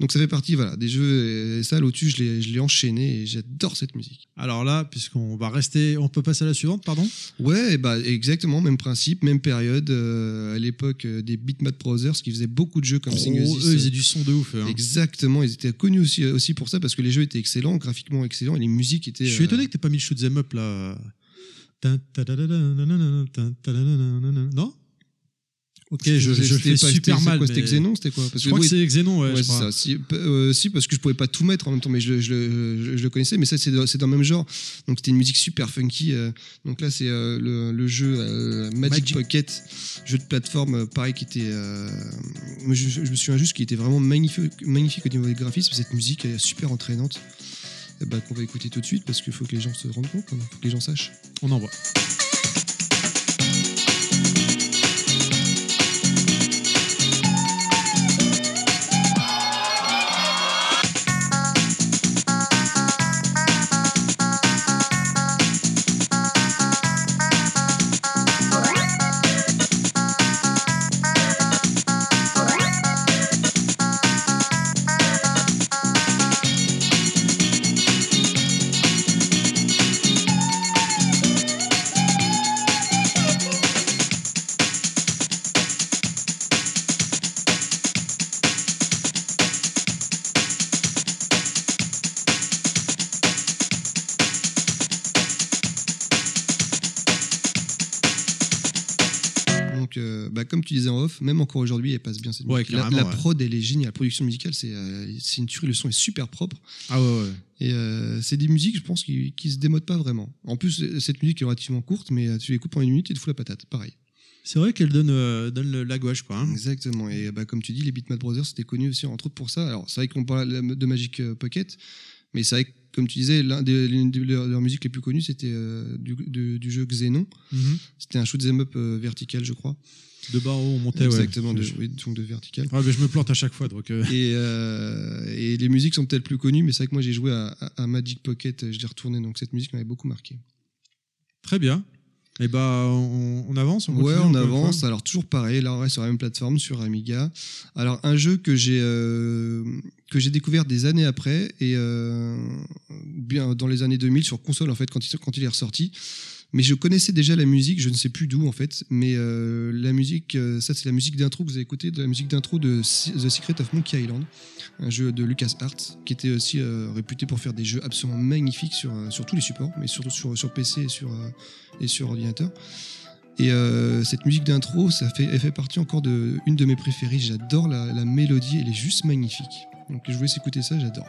Donc ça fait partie, voilà, des jeux. Et ça, Lotus, je l'ai, enchaîné et j'adore cette musique. Alors là, puisqu'on va rester, on peut passer à la suivante, pardon? Ouais, bah exactement, même principe, même période. euh, à l'époque euh, des Bitmap Brothers qui faisaient beaucoup de jeux comme Oh. Eux, ils faisaient du son de ouf. hein. Exactement, ils étaient connus aussi, aussi pour ça parce que les jeux étaient excellents, graphiquement excellents et les musiques étaient. Je suis euh, étonné que t'aies pas mis le shoot 'em up là. Ok, je, je, je fais pas, super mal. C'était Xenon, c'était quoi, Je crois que c'est Xenon, ouais. ouais je. Ça. Euh, si, parce que je pouvais pas tout mettre en même temps, mais je, le connaissais. Mais ça, c'est dans le même genre. Donc c'était une musique super funky. Euh. Donc là, c'est euh, le, jeu Magic, Pocket, jeu de plateforme, pareil, qui était. je, me souviens juste qu'il était vraiment magnifique, au niveau des graphismes. Cette musique est super entraînante. Bah, qu'on va écouter tout de suite parce qu'il faut que les gens se rendent compte, il faut que les gens sachent. On envoie. Même encore aujourd'hui, elle passe bien cette Ouais, musique. La, prod, elle est géniale. La production musicale, c'est euh, une tuerie. Le son est super propre. Ah ouais, ouais. Et euh, c'est des musiques, je pense, qui, qui se démodent pas vraiment. En plus, cette musique est relativement courte, mais euh, tu l'écoutes pendant une minute et te fous la patate. Pareil. C'est vrai qu'elle donne, euh, donne le- la gouache, quoi. hein. Exactement. Et bah, comme tu dis, les Beatmap Brothers, c'était connu aussi, entre autres, pour ça. Alors, c'est vrai qu'on parle de Magic euh, Pocket, mais c'est vrai que, comme tu disais, l'une de leurs leurs musiques les plus connues, c'était euh, du, du jeu Xenon. Mhm. C'était un shoot 'em up euh, vertical, je crois. De bas en haut, on montait, ouais. Exactement, de, oui, donc de vertical. Ouais, mais je me plante à chaque fois, donc. euh, Et, euh, et les musiques sont peut-être plus connues, mais c'est vrai que moi j'ai joué à, à- à Magic Pocket, je l'ai retourné, donc cette musique m'avait beaucoup marqué. Très bien. Et bah, on, on avance on Ouais, on avance. Alors toujours pareil, là on reste sur la même plateforme, sur Amiga. Alors un jeu que j'ai euh, que j'ai découvert des années après et bien dans les années 2000 sur console en fait quand il, quand il est ressorti. Mais je connaissais déjà la musique, je ne sais plus d'où en fait, mais euh, la musique, euh, ça c'est la musique d'intro que vous avez écouté, de la musique d'intro de The Secret of Monkey Island, un jeu de LucasArts qui était aussi euh, réputé pour faire des jeux absolument magnifiques sur, sur tous les supports, mais surtout sur, sur PC et sur, et sur ordinateur. Et cette musique d'intro, ça fait, elle fait partie encore de de mes préférées. J'adore la, la mélodie, elle est juste magnifique. Donc je vous laisse écouter ça, j'adore.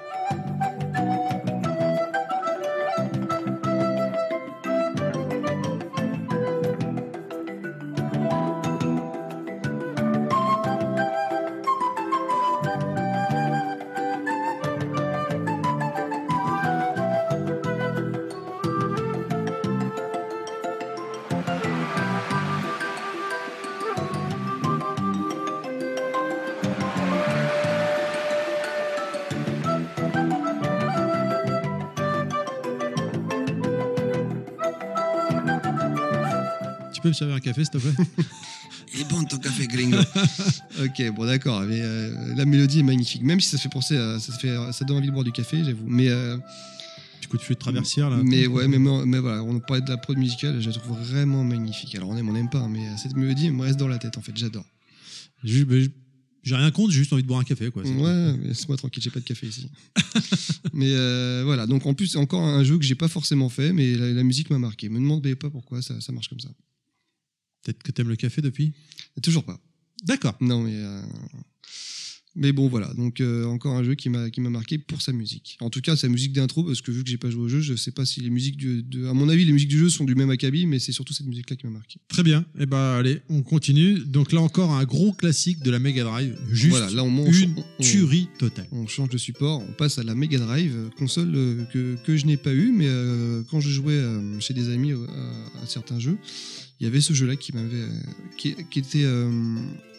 Me servir un café, s'il te plaît Il est bon ton café gringo. ok, bon d'accord, mais euh, la mélodie est magnifique. Même si ça fait penser, à, ça fait, ça donne envie de boire du café, j'avoue. Mais euh, Du coup, tu fais de traversière, là. mais ouais, mais, mais voilà, on parlait de la prod musicale, je la trouve vraiment magnifique. Alors on aime, on n'aime pas, mais euh, cette mélodie elle me reste dans la tête en fait, j'adore. J'ai rien contre, j'ai juste envie de boire un café, quoi. Ouais, laisse-moi tranquille, j'ai pas de café ici. mais euh, voilà, donc en plus, c'est encore un jeu que j'ai pas forcément fait, mais la, la musique m'a marqué. Me demandez pas pourquoi ça, ça marche comme ça. Peut-être que t'aimes le café depuis Toujours pas. D'accord. Non, mais euh, Mais bon, voilà. Donc, euh, encore un jeu qui m'a qui m'a marqué pour sa musique. En tout cas, sa musique d'intro, parce que vu que j'ai pas joué au jeu, je sais pas si les musiques du, de, à mon avis, les musiques du jeu sont du même acabit, mais c'est surtout cette musique-là qui m'a marqué. Très bien. Et bah allez, on continue. Donc là encore un gros classique de la Mega Drive. Juste voilà, là on, une on- tuerie totale. on change de support, on passe à la Mega Drive, euh, console que, que je n'ai pas eu, mais euh, quand je jouais chez des amis à, à certains jeux, il y avait ce jeu-là qui m'avait, euh, qui, qui était, euh,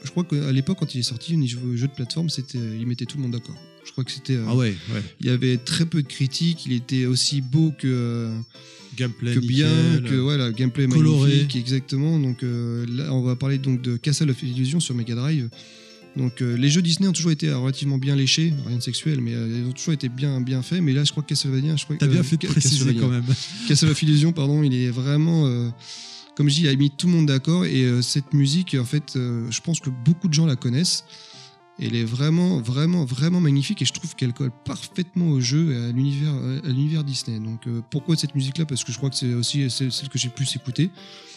je crois qu'à l'époque quand il est sorti, au niveau jeu de plateforme, c'était, il mettait tout le monde d'accord. Je crois que c'était, euh, Ah ouais, ouais. il y avait très peu de critiques, il était aussi beau que euh, Gameplay que bien, nickel. que voilà, gameplay coloré. magnifique, exactement. Donc euh, là, on va parler donc de Castle of Illusion sur Mega Drive. Donc euh, les jeux Disney ont toujours été euh, relativement bien léchés, rien de sexuel, mais euh, ils ont toujours été bien bien faits. Mais là, je crois que Castlevania, je crois T'as bien euh, fait de préciser quand même. Castle of Illusion, pardon, il est vraiment, euh, comme je dis, il a mis tout le monde d'accord. Et euh, cette musique, en fait, euh, je pense que beaucoup de gens la connaissent. Elle est vraiment, vraiment, vraiment magnifique et je trouve qu'elle colle parfaitement au jeu et à l'univers, à l'univers Disney. Donc euh, pourquoi cette musique-là? Parce que je crois que c'est aussi celle celle que j'ai plus écoutée.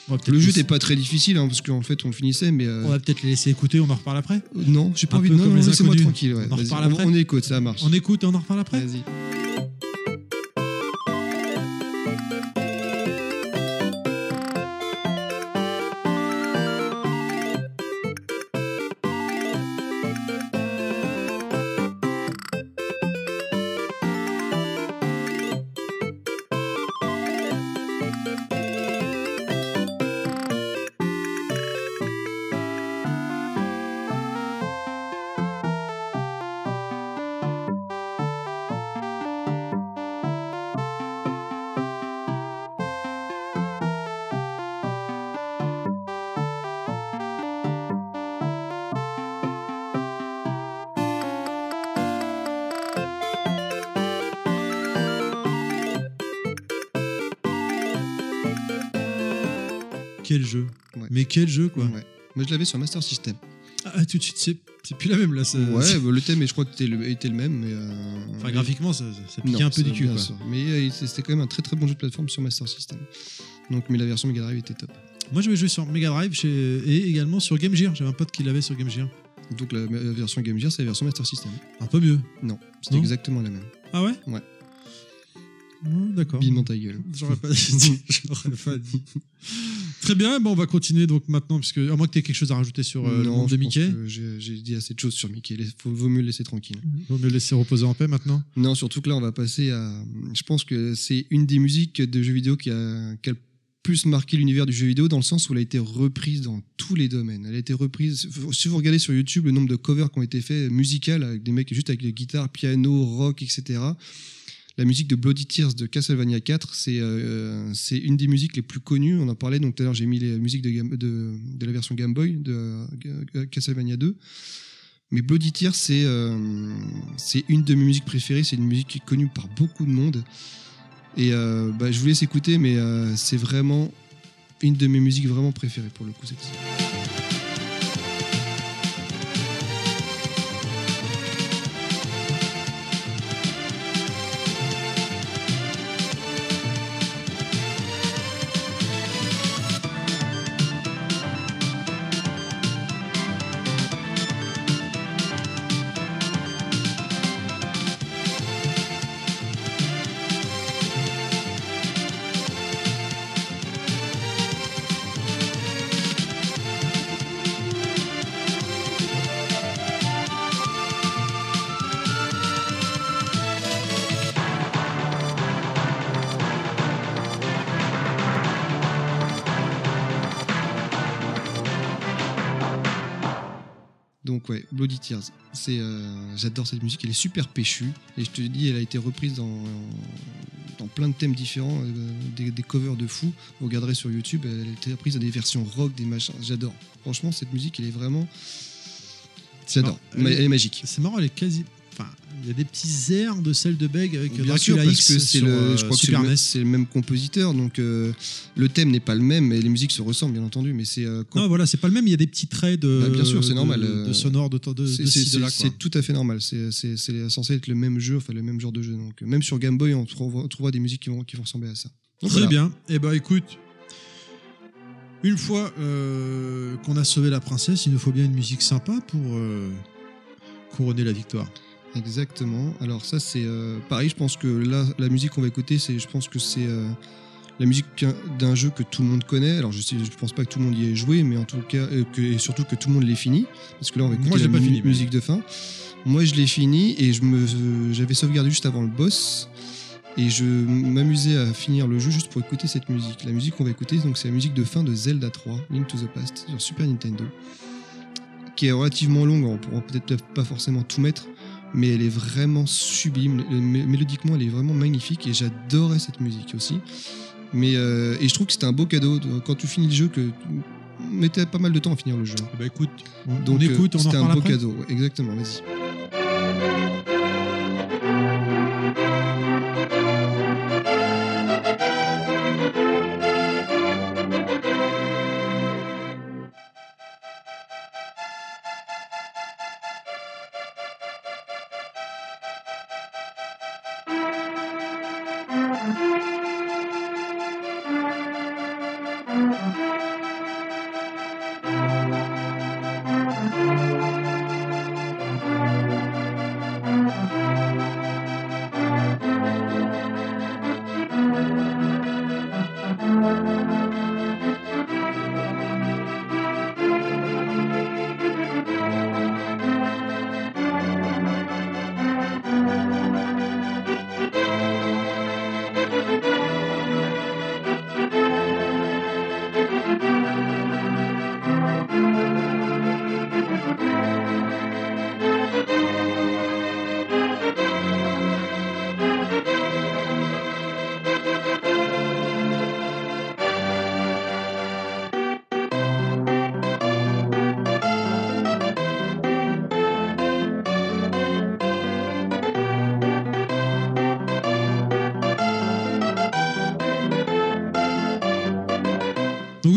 On Le jeu n'était pas très difficile hein, parce qu'en fait on le finissait, mais euh, On va peut-être les laisser écouter, on en reparle après? non, j'ai pas Un envie de. Non, non, laissez-moi tranquille. ouais. On en reparle après? on écoute, ça marche. On écoute et on en reparle après? Vas-y. Quel jeu. Ouais. Mais quel jeu quoi. Ouais. Moi je l'avais sur Master System. Ah, tout de suite, c'est c'est plus la même là. ça- Ouais, bah, le thème, je crois que était le, était le même, mais. euh, Enfin, graphiquement, ça, ça piquait Non, un peu du cul bien quoi. sûr. Mais euh, c'était quand même un très très bon jeu de plateforme sur Master System. Donc, mais la version Mega Drive était top. Moi, j'avais joué sur Mega Drive chez... et également sur Game Gear. J'avais un pote qui l'avait sur Game Gear. Donc la, la version Game Gear, c'est la version Master System. Un peu mieux. Non, c'était exactement la même. Ah ouais Ouais. Ouais, D'accord. Bim dans ta gueule. J'aurais pas dit. J'aurais pas dit. Très bien, bon, on va continuer donc maintenant, puisque à moins que tu aies quelque chose à rajouter sur euh, le monde je de Mickey, J'ai dit assez de choses sur Mickey. Il vaut mieux le laisser tranquille. vaut mieux le laisser reposer en paix maintenant. Non, surtout que là, on va passer à. Je pense que c'est une des musiques de jeux vidéo qui a, qui a plus marqué l'univers du jeu vidéo dans le sens où elle a été reprise dans tous les domaines. Elle a été reprise. Si vous regardez sur YouTube le nombre de covers qui ont été faits musicales avec des mecs juste avec les guitares, piano, rock, etc. La musique de Bloody Tears de Castlevania 4, c'est euh, c'est une des musiques les plus connues. On en parlait donc tout à l'heure, j'ai mis les musiques de, la version Game Boy de euh, Castlevania 2. Mais Bloody Tears, c'est euh, c'est une de mes musiques préférées. C'est une musique qui est connue par beaucoup de monde. Et bah, je vous laisse écouter, mais c'est vraiment une de mes musiques vraiment préférées pour le coup. Donc ouais, Bloody Tears. C'est, euh, j'adore cette musique. Elle est super péchue. Et je te dis, elle a été reprise dans, dans plein de thèmes différents, euh, des, des covers de fou. Vous regarderez sur YouTube, elle a été reprise dans des versions rock, des machins. J'adore. Franchement, cette musique, elle est vraiment. J'adore. Elle est magique. C'est marrant, elle est quasi. Enfin, il y a des petits airs de celle de Beg avec Bien sûr, Dracula parce X que c'est sur, le, euh, je crois que c'est Super le, NES. c'est le même compositeur, donc euh, le thème n'est pas le même, mais les musiques se ressemblent bien entendu. Mais c'est euh, Non, voilà, c'est pas le même. Il y a des petits traits de. Bah, bien sûr, c'est de- normal, De, euh, sonore, de, de, de, c'est de c'est- ci, de là, c'est- quoi. c'est tout à fait normal. C'est c'est- c'est censé être le même jeu, enfin le même genre de jeu. Donc euh, même sur Game Boy, on trouvera, on trouvera des musiques qui vont, qui vont ressembler à ça. Donc, Très voilà. bien. Eh ben, écoute. Une fois euh, qu'on a sauvé la princesse, il nous faut bien une musique sympa pour euh, couronner la victoire. Exactement. Alors ça c'est euh, pareil. Je pense que là, la musique qu'on va écouter, c'est, je pense que c'est euh, la musique d'un jeu que tout le monde connaît. Alors je je pense pas que tout le monde y ait joué, mais en tout cas, euh, que, et surtout que tout le monde l'ait fini, parce que là on va Moi, écouter j'ai la pas mu- fini, mais- musique de fin. Moi je l'ai fini et je me, j'avais sauvegardé juste avant le boss. Et je m'amusais à finir le jeu juste pour écouter cette musique. La musique qu'on va écouter, donc c'est la musique de fin de Zelda 3, Link to the Past, sur Super Nintendo, qui est relativement longue. On pourra peut-être pas forcément tout mettre, mais elle est vraiment sublime. Mé- Mélodiquement, elle est vraiment magnifique et j'adorais cette musique aussi. Mais euh, et je trouve que c'était un beau cadeau de- quand tu finis le jeu que mettais pas mal de temps à finir le jeu. Bah écoute, on, Donc on écoute, euh, on en c'était un beau après. cadeau. ouais, exactement. Vas-y.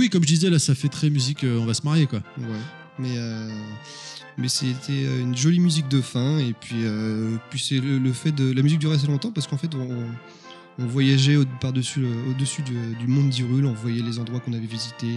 Comme je disais, là, ça fait très musique, euh, on va se marier, quoi. Ouais. Mais euh, mais c'était euh, une jolie musique de fin et puis puis c'est le, fait de la musique durait assez longtemps parce qu'en fait on, voyageait au, par-dessus au-dessus du, du monde d'Hyrule, on voyait les endroits qu'on avait visités,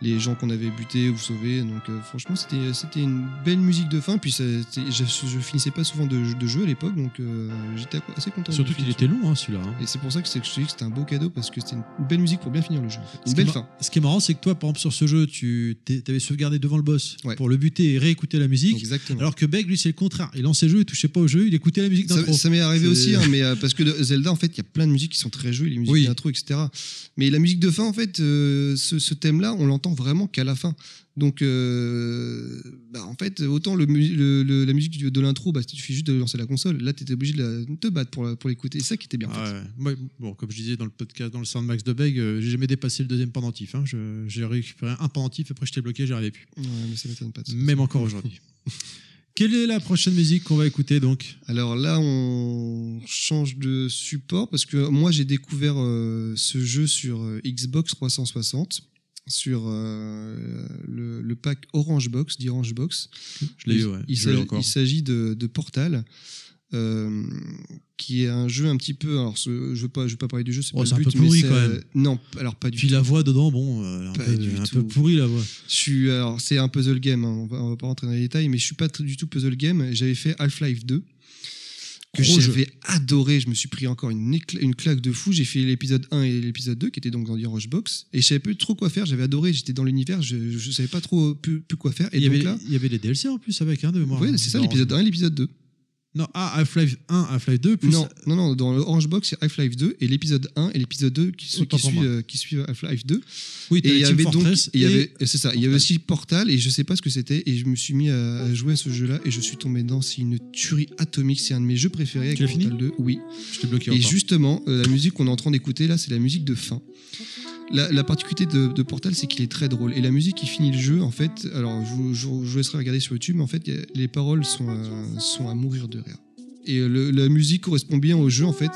les gens qu'on avait butés ou sauvés. Donc euh, franchement c'était c'était une belle musique de fin. Puis ça- je, je finissais pas souvent de, de jeux à l'époque donc euh, j'étais assez content. Surtout qu'il était long, hein, celui-là. hein. Et c'est pour ça que, c'est que je te dis que c'était un beau cadeau parce que c'était une belle musique pour bien finir le jeu. en fait. Ce Une belle fin. Ce qui est marrant, c'est que toi, par exemple, sur ce jeu, tu avais sauvegardé devant le boss Ouais. pour le buter et réécouter la musique. Exactement. Alors que Beg, lui, c'est le contraire. Il lançait le jeu, il touchait pas au jeu, il écoutait la musique d'intro. Ça, ça m'est arrivé C'est- aussi, hein, mais euh, parce que de- Zelda, en fait, il y a plein de musiques qui sont très jolies, les musiques Oui. d'intro, etc. Mais la musique de fin, en fait, ce, ce thème-là, on l'entend vraiment qu'à la fin. Donc, euh, bah, en fait, autant le, mu- le- le- la musique de l'intro, bah, il suffit juste de lancer la console. Là, tu étais obligé de la- te battre pour, la- pour l'écouter. C'est ça qui était bien. Ouais. Bon, comme je disais dans le podcast, dans le Soundmax de Beg, euh, j'ai jamais dépassé le deuxième pendentif. hein. Je- J'ai récupéré un pendentif, après j'étais bloqué, j'y arrivais plus. Ouais, mais ça m'étonne pas. de ça. Même encore aujourd'hui. Quelle est la prochaine musique qu'on va écouter donc? Alors là, on change de support parce que moi, j'ai découvert euh, ce jeu sur euh, Xbox 360, sur euh, le, le pack Orange Box, d'Orange Box. Je l'ai ouais. Il s'agit- de, de Portal. euh, qui est un jeu un petit peu alors ce- je veux pas je veux pas parler du jeu c'est Oh, pas le un but peu pourri, mais quand même. non alors pas du Puis tout la voix dedans, bon, euh, un, peu, du un tout. peu pourri la voix. je suis alors c'est un puzzle game hein, on, va, on va pas rentrer dans les détails mais je suis pas du tout puzzle game j'avais fait Half-Life 2 que Gros j'avais adoré je me suis pris encore une, écla- une claque de fou. J'ai fait l'épisode 1 et l'épisode 2 qui étaient donc dans The Rush Box et je savais plus trop quoi faire. J'avais adoré j'étais dans l'univers je, savais pas trop plus, plus quoi faire. Et il, y donc avait, là il y avait les DLC en plus avec un de mémoire. ouais, c'est ça l'épisode 1 et l'épisode 2 Non, ah, Half-Life 1, Half-Life 2, plus. Non, non, non, dans le Orange Box, c'est Half-Life 2 et l'épisode 1 et l'épisode 2 qui, su- Autant qui, pour suivent, moi. euh, qui suivent Half-Life 2. Oui, Et il y avait donc, il y avait, c'est ça, il y avait aussi Portal et je sais pas ce que c'était et je me suis mis à, à jouer à ce jeu-là et je suis tombé dedans. C'est une tuerie atomique, c'est un de mes jeux préférés avec Tu fini Portal 2. Oui. Je t'ai bloqué Et encore. justement, euh, la musique qu'on est en train d'écouter là, c'est la musique de fin. La, la particularité de, de Portal, c'est qu'il est très drôle. Et la musique qui finit le jeu, en fait, alors je vous, je laisserai regarder sur YouTube, mais en fait, les paroles sont, euh, sont à mourir de rire. Et le- la musique correspond bien au jeu, en fait.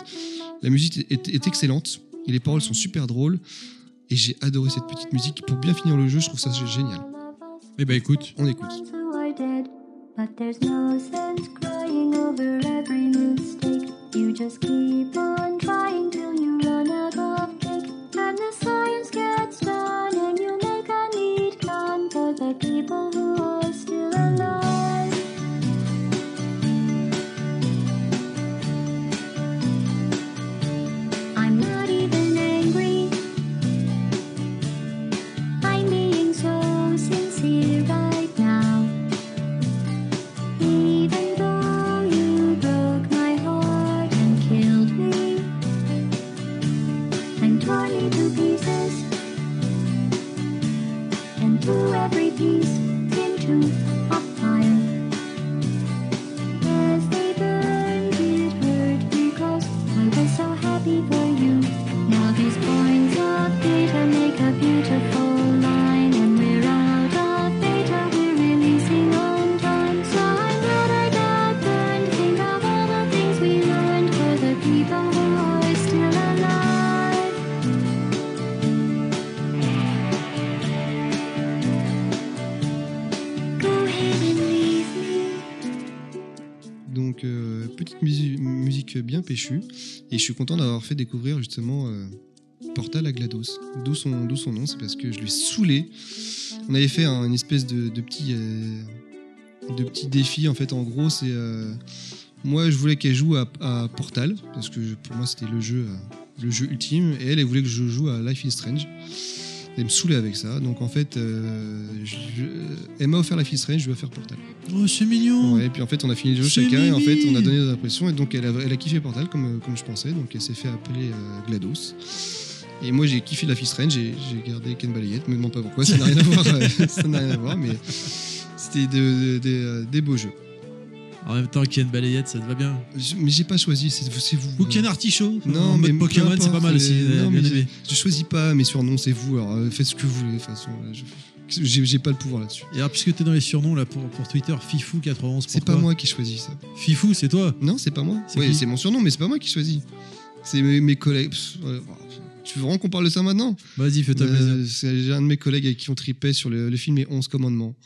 La musique est, est excellente et les paroles sont super drôles. Et j'ai adoré cette petite musique. Pour bien finir le jeu, je trouve ça génial. Eh ben écoute, On écoute. who are dead. But there's no sense crying over every mistake. You just keep on trying till you run out a neat Et je suis content d'avoir fait découvrir justement euh, Portal à GLaDOS. D'où son, son nom, c'est parce que je lui ai saoulé. On avait fait un- une espèce de, petit, euh, de petit défi. En fait, en gros, c'est. euh, moi, je voulais qu'elle joue à, à Portal, parce que pour moi, c'était le jeu, le jeu ultime. Et elle, elle voulait que je joue à Life is Strange. Elle me saoulait avec ça. Donc, en fait, euh, je- elle m'a offert Life is Strange, je lui ai offert Portal. Oh, c'est mignon. Ouais, et puis en fait, on a fini le jeu chacun et en fait, on a donné nos impressions. Et donc, elle a, elle a kiffé Portal comme, comme je pensais. Donc, elle s'est fait appeler euh, GLaDOS. Et moi, j'ai kiffé la Strange et j'ai gardé Ken Balayette. Me demande pas pourquoi, ça n'a rien à voir. ça n'a rien à voir, mais c'était de- de- de- euh, des beaux jeux. En même temps, Ken Balayette, ça te va bien. Je- mais j'ai pas choisi, c'est vous. Ou Ken Artichaut. Non, mais Pokémon, c'est pas mal aussi. euh, euh, non, bien aimé. Je choisis pas mes surnoms, c'est vous. Alors, euh, faites ce que vous voulez. De toute façon, je- j'ai pas le pouvoir là-dessus. Et alors, puisque t'es dans les surnoms là pour, pour Twitter, Fifou91. C'est pas moi qui choisis ça. Fifou, c'est toi. Non, c'est pas moi. C'est Oui, c'est mon surnom, mais c'est pas moi qui choisis. C'est mes, mes collègues. Pff, tu veux vraiment qu'on parle de ça maintenant? Vas-y, fais-toi plaisir. Euh, C'est j'ai un de mes collègues avec qui on tripait sur le, le film Les 11 Commandements.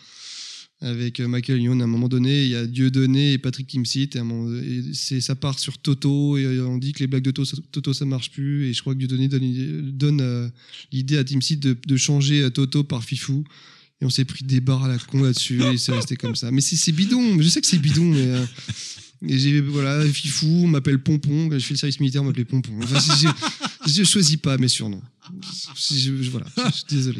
Avec euh, Michael Youn, à un moment donné, il y a Dieudonné et Patrick Timsit, et, c'est ça part sur Toto, et euh, on dit que les blagues de Toto, Toto ça marche plus, et je crois que Dieudonné donne, donne euh, l'idée à Timsit de, de changer Toto par Fifou, et on s'est pris des barres à la con là-dessus, et c'est resté comme ça. Mais c'est bidon, je sais que c'est bidon, mais. Et j'ai, voilà, Fifou, on m'appelle Pompon, quand je fais le service militaire, on m'appelait Pompon. Enfin, je, je choisis pas mes surnoms. Je, je- je- voilà, je, suis désolé.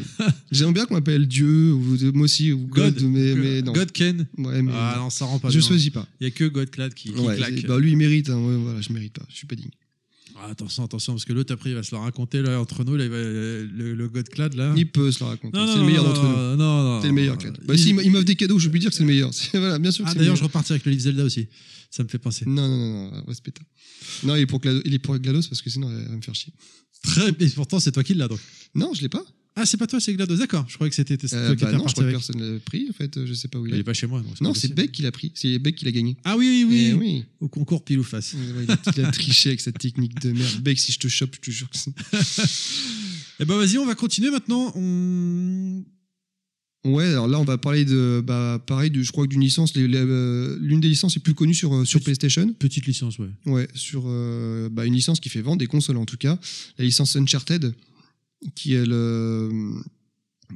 J'aime bien qu'on m'appelle Dieu, ou moi aussi, ou God, God. mais, mais non. God Ken. Ouais, mais Ah non. ça rend pas je bien. choisis pas. Il y a que Godclad qui, qui Ouais, claque. bah, lui, il mérite. hein, ouais, voilà, je mérite pas. Je suis pas digne. Ah, attention, attention, parce que l'autre après il va se le raconter là entre nous, là, il va- le, le Godclad là. Il peut se le raconter. C'est le meilleur d'entre nous. non, non, non. C'est le meilleur, Clad. Bah, Il- si, il m'offre des cadeaux, je peux dire que c'est le meilleur. Voilà, bien sûr Ah d'ailleurs, le je repartirai avec le livre Zelda aussi. Ça me fait penser. Non, non, non, non, respecte. Non, il est pour, Glado- il est pour GLaDOS parce que sinon, elle va me faire chier. Très et pourtant c'est toi qui l'as donc. Non, je l'ai pas. Ah, c'est pas toi, c'est GLaDOS. D'accord. Je croyais que c'était Euh, toi qui bah étais non, je crois que personne l'a pris. En fait, je sais pas où il Il est. est pas chez moi. donc Non, c'est. Beck qui l'a pris. C'est Beck qui l'a gagné. Ah oui, oui, Eh oui. oui. Au concours pile ou face. Il, a, il a triché avec cette technique de merde. Beck, si je te chope, je te jure que c'est. Eh ben vas-y, on va continuer maintenant. On... Ouais, alors là, on va parler de. Bah, pareil, de, je crois que d'une licence. euh, L'une des licences les plus connues sur, euh, sur Petite- PlayStation. Petite licence, ouais. Ouais, sur euh, bah, une licence qui fait vendre des consoles en tout cas. La licence Uncharted, qui est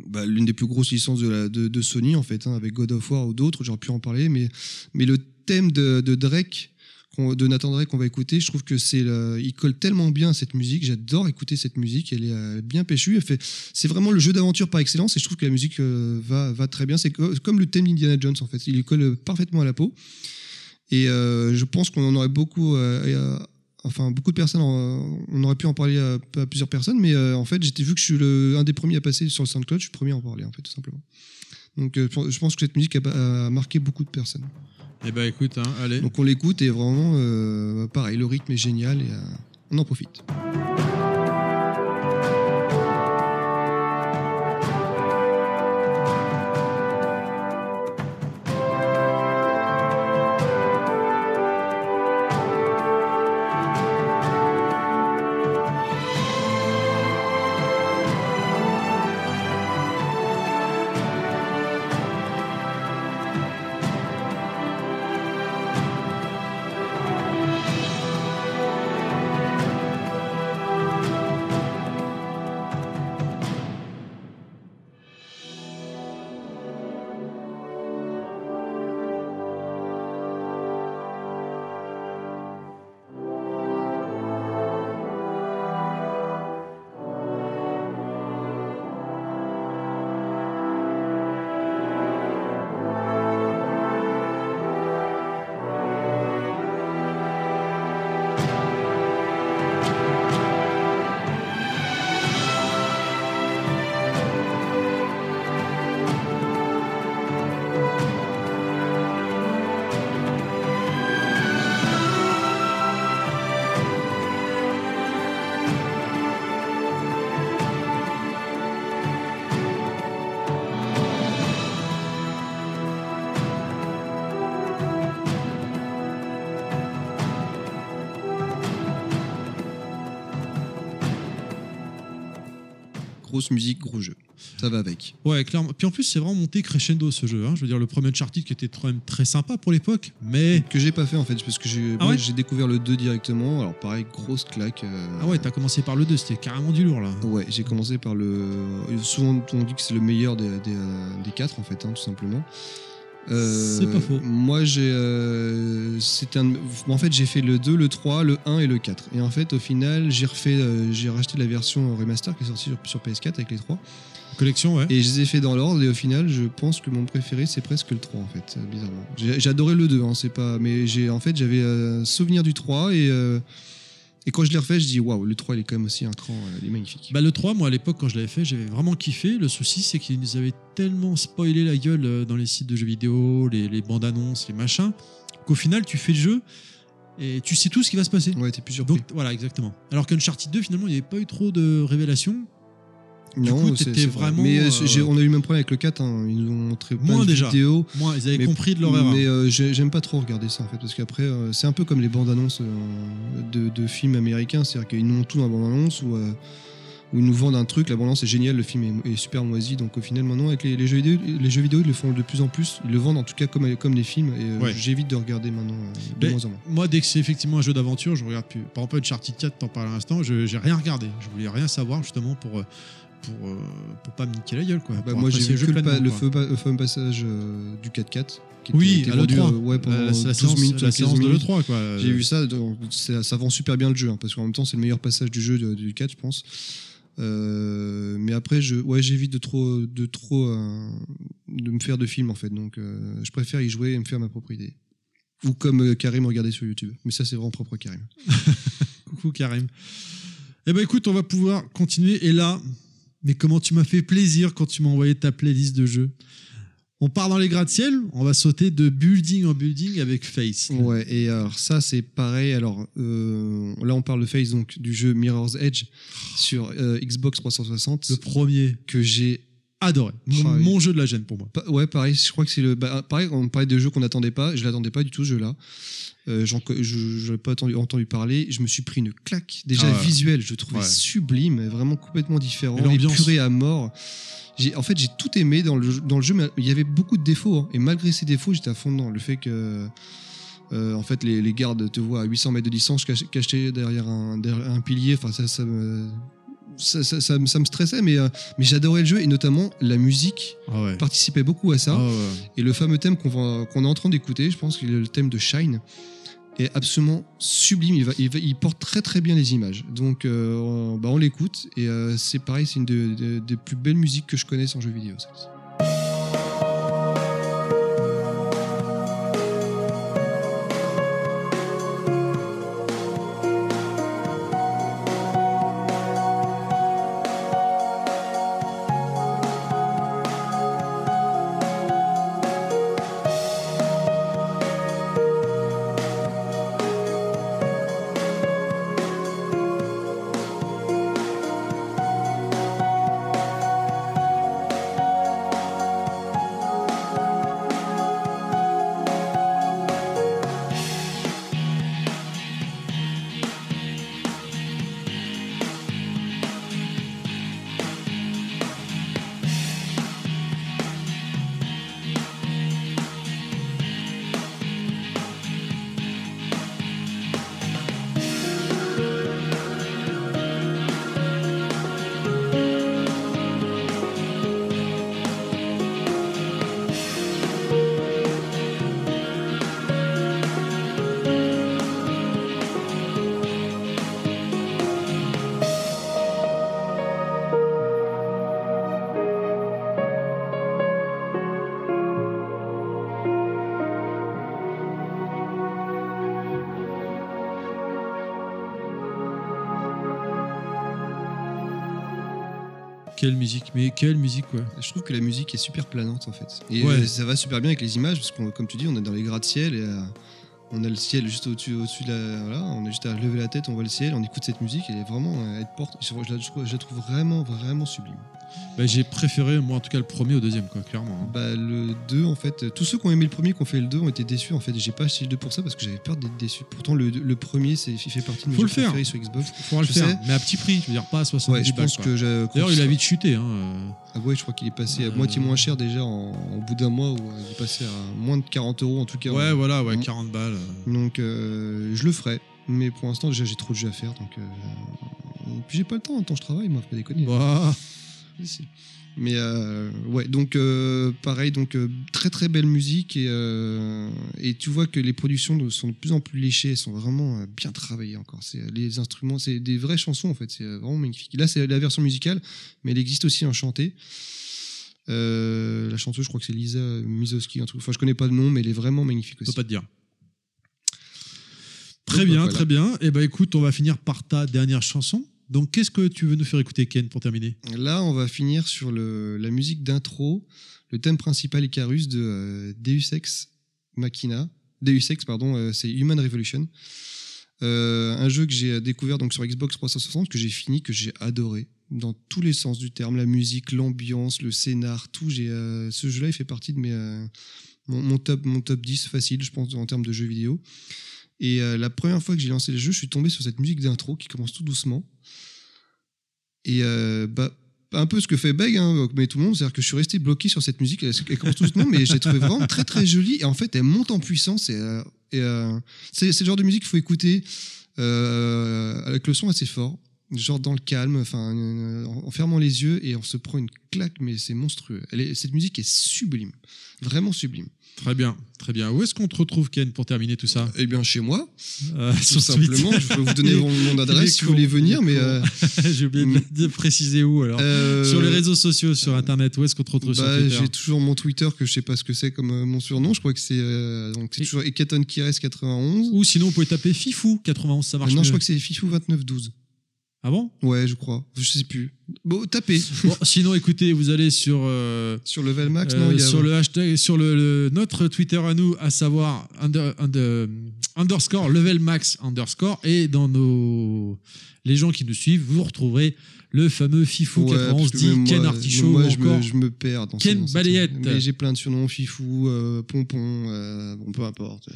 bah, l'une des plus grosses licences de, Sony en fait, hein, avec God of War ou d'autres, j'aurais pu en parler, mais, mais le thème de, Drake, de Nathan Drake qu'on va écouter, je trouve que c'est il colle tellement bien à cette musique, j'adore écouter cette musique, elle est euh, bien péchue, elle fait, c'est vraiment le jeu d'aventure par excellence et je trouve que la musique euh, va, va très bien, c'est co- comme le thème d'Indiana Jones en fait, il colle parfaitement à la peau. Et euh, je pense qu'on en aurait beaucoup, euh, enfin beaucoup de personnes, on aurait pu en parler à, à plusieurs personnes, mais euh, en fait, j'étais vu que je suis le, un des premiers à passer sur le SoundCloud, je suis le premier à en parler en fait, tout simplement. Donc euh, je pense que cette musique a, a marqué beaucoup de personnes. Eh ben écoute, hein, allez. Donc on l'écoute et vraiment, euh, pareil, le rythme est génial et on en profite. Musique, gros jeu. Ça va avec. Ouais, clairement. Puis en plus, c'est vraiment monté crescendo ce jeu. hein. Je veux dire, le premier Uncharted qui était quand même très sympa pour l'époque, mais. Que j'ai pas fait en fait, parce que j'ai Ah ouais découvert le 2 directement. Alors pareil, grosse claque. euh, Ah ouais, t'as commencé par le 2, c'était carrément du lourd là. Ouais, j'ai commencé par le. Souvent, on dit que c'est le meilleur des, des, euh, des quatre, en fait, hein, tout simplement. Euh, C'est pas faux. Moi, j'ai. euh, un- En fait, j'ai fait le 2, le 3, le 1 et le 4. Et en fait, au final, j'ai refait. euh, j'ai racheté la version remaster qui est sortie sur, sur PS4 avec les 3. Collection, ouais. Et je les ai fait dans l'ordre. Et au final, je pense que mon préféré, c'est presque le 3, en fait, euh, bizarrement. Adoré le 2, hein, c'est pas. Mais j'ai en fait, j'avais un souvenir du 3 et. Et quand je l'ai refait, je dis waouh, le 3 il est quand même aussi un cran, euh, il est magnifique. Bah, le 3, moi à l'époque, quand je l'avais fait, j'avais vraiment kiffé. Le souci, c'est qu'ils nous avaient tellement spoilé la gueule euh, dans les sites de jeux vidéo, les, les bandes annonces, les machins, qu'au final, tu fais le jeu et tu sais tout ce qui va se passer. Ouais, t'es plus surpris. Donc voilà, exactement. Alors qu'Uncharted 2, finalement, il n'y avait pas eu trop de révélations. Du coup, t'étais vraiment, Mais euh, on a eu le même problème avec le 4. hein. Ils nous ont montré plein Moins de déjà. vidéos. Moi, ils avaient Mais- compris de leur erreur. Mais euh, j'ai- j'aime pas trop regarder ça en fait. Parce qu'après, euh, c'est un peu comme les bandes annonces de, de films américains. C'est-à-dire qu'ils nous montrent tout dans la bande annonce ou. où ils nous vendent un truc, la bande annonce est géniale, le film est, est super moisi. Donc au final, maintenant, avec les, les jeux vidéo, les jeux vidéo, ils le font de plus en plus. Ils le vendent en tout cas comme, comme les films. Et euh, Ouais. j'évite de regarder maintenant euh, de Mais- moins en moins. Moi, dès que c'est effectivement un jeu d'aventure, je regarde plus. Par exemple, Uncharted 4, t'en parles à l'instant, je j'ai rien regardé. Je voulais rien savoir justement pour, euh, pour, euh, pour pas me niquer la gueule. Quoi, Bah, moi, j'ai vu que le, le feu fameux passage euh, du 4-4. qui Oui, était à vendu, l'E3. euh, ouais, pendant c'est la 12 séance, minutes, la 15 séance de minutes. l'E3. quoi. J'ai vu ça, donc, ça, ça vend super bien le jeu, hein, parce qu'en même temps, c'est le meilleur passage du jeu du 4, je pense. Euh, mais après, je, ouais, j'évite de trop, de trop, euh, de me faire de films en fait. Donc, euh, je préfère y jouer et me faire ma propre idée. Ou comme Karim regarder sur YouTube. Mais ça, c'est vraiment propre Karim. Coucou Karim. Eh ben écoute, on va pouvoir continuer. Et là, mais comment tu m'as fait plaisir quand tu m'as envoyé ta playlist de jeux. On part dans les gratte-ciel, on va sauter de building en building avec Face. Ouais, et alors ça, c'est pareil. Alors euh, là, on parle de face donc du jeu Mirror's Edge sur euh, Xbox 360 Le premier, que j'ai adoré. Mon, Ah oui. mon jeu de la gêne pour moi. Pa- Ouais, pareil, je crois que c'est le. bah, pareil, on parlait de jeux qu'on n'attendait pas. Je l'attendais pas du tout, ce jeu-là. Euh, je n'avais pas entendu, entendu parler. Je me suis pris une claque. Déjà Ah ouais. visuel, je le trouvais Ouais. sublime, vraiment complètement différent, épuré à mort. En fait, j'ai tout aimé dans le, dans le jeu, mais il y avait beaucoup de défauts. hein. et malgré ces défauts, j'étais à fond dedans. Le fait que. euh, en fait, les, les gardes te voient à 800 mètres de distance cach- cachés derrière un, derrière un pilier. Enfin, ça, ça me. Ça, ça- ça me- ça me stressait, mais, euh, mais j'adorais le jeu et notamment la musique Ah ouais. participait beaucoup à ça. Ah ouais. Et le fameux thème qu'on est en train d'écouter, je pense qu'il est le thème de Shine, est absolument sublime. Il, va, il, va- il porte très très bien les images. Donc euh, on, bah, on l'écoute et euh, c'est pareil, c'est une de- de- des plus belles musiques que je connaisse en jeu vidéo. Quelle musique, mais quelle musique, quoi. Je trouve que la musique est super planante en fait. Et Ouais. euh, ça va super bien avec les images parce que comme tu dis, on est dans les gratte-ciel et euh, on a le ciel juste au-dessus au-dessus de la. Voilà, on a juste à lever la tête, on voit le ciel, on écoute cette musique et elle est vraiment. euh, elle porte, je, je la, je la trouve vraiment, vraiment sublime. Bah, j'ai préféré, moi en tout cas, le premier au deuxième, quoi, clairement. hein. Bah, le 2, en fait, tous ceux qui ont aimé le premier, qui ont fait le 2, ont été déçus. En fait, j'ai pas acheté le 2 pour ça parce que j'avais peur d'être déçu. Pourtant, le, le premier, c'est, il fait partie de mes Faut jeux le faire. préférés sur Xbox. Faudra le Je faire, sais. mais à petit prix, je veux dire, pas à 70 Ouais, je balles, pense quoi. que j'ai. D'ailleurs, il a vite chuté. Hein. euh. Ah ouais, je crois qu'il est passé à Euh, moitié moins cher déjà en, au bout d'un mois où euh, il est passé à moins de 40 euros en tout cas. Ouais, voilà, ouais, Mm. 40 balles. euh. Donc euh, je le ferai. Mais pour l'instant, déjà, j'ai trop de jeux à faire. Donc, euh, Et puis j'ai pas le temps. En temps, je travaille, moi, faut pas déconner. Bah, Mais euh, ouais, donc euh, pareil, donc euh, très très belle musique et, euh, et tu vois que les productions sont de plus en plus léchées, elles sont vraiment bien travaillées encore. C'est les instruments, c'est des vraies chansons en fait, c'est vraiment magnifique. Là, c'est la version musicale, mais elle existe aussi en chanté. Euh, la chanteuse, je crois que c'est Lisa Mizoski, un truc. Enfin, je connais pas le nom, mais elle est vraiment magnifique je aussi. peux pas te dire. Très Donc, bien, voilà. très bien. Et bah écoute, on va finir par ta dernière chanson. Donc, qu'est-ce que tu veux nous faire écouter, Ken, pour terminer? Là, on va finir sur la musique d'intro, le thème principal Icarus de euh, Deus Ex Machina. Deus Ex, pardon, euh, c'est Human Revolution. Euh, un jeu que j'ai découvert donc sur Xbox 360, que j'ai fini, que j'ai adoré dans tous les sens du terme, la musique, l'ambiance, le scénar, tout. J'ai ce jeu-là, il fait partie de mes mon top mon top 10 facile, je pense, en termes de jeux vidéo. Et euh, la première fois que j'ai lancé le jeu, je suis tombé sur cette musique d'intro qui commence tout doucement. Et euh, bah, un peu ce que fait Beg, hein, mais tout le monde, c'est-à-dire que je suis resté bloqué sur cette musique. Elle, commence tout doucement, mais j'ai trouvé vraiment très très jolie. Et en fait, elle monte en puissance. Et, euh, c'est le genre de musique qu'il faut écouter avec le son assez fort, genre dans le calme, enfin, euh, en fermant les yeux et on se prend une claque, mais c'est monstrueux. Elle est- cette musique est sublime, vraiment sublime. Très bien, très bien. Où est-ce qu'on te retrouve, Ken, pour terminer tout ça? Eh bien, chez moi, Euh, tout simplement. Je peux vous donner mon, adresse si vous voulez venir, mais euh, J'ai oublié de, de préciser où alors. euh, Sur les réseaux sociaux, sur Internet, où est-ce qu'on te retrouve Bah, sur Twitter? j'ai toujours mon Twitter que je sais pas ce que c'est comme mon surnom. Je crois que c'est donc c'est toujours Ekaton Kires 91. Ou sinon, vous pouvez taper Fifou 91, ça marche non, mieux. je crois que c'est Fifou 2912. Ah bon? Ouais, je crois. Je sais plus. Bon, tapez Bon, sinon, écoutez, vous allez sur euh, sur Level Max. euh, non, il y a- sur le hashtag, sur le, le- notre Twitter à nous, à savoir under- under- underscore level max underscore, et dans nos les gens qui nous suivent, vous retrouverez le fameux Fifou Ouais, 91 parce que dit Ken Artichaut moi, je, encore me, je me perds dans Ken ces- Balayette. Mais j'ai plein de surnoms, Fifou, euh, Pompon, euh, bon, peu importe.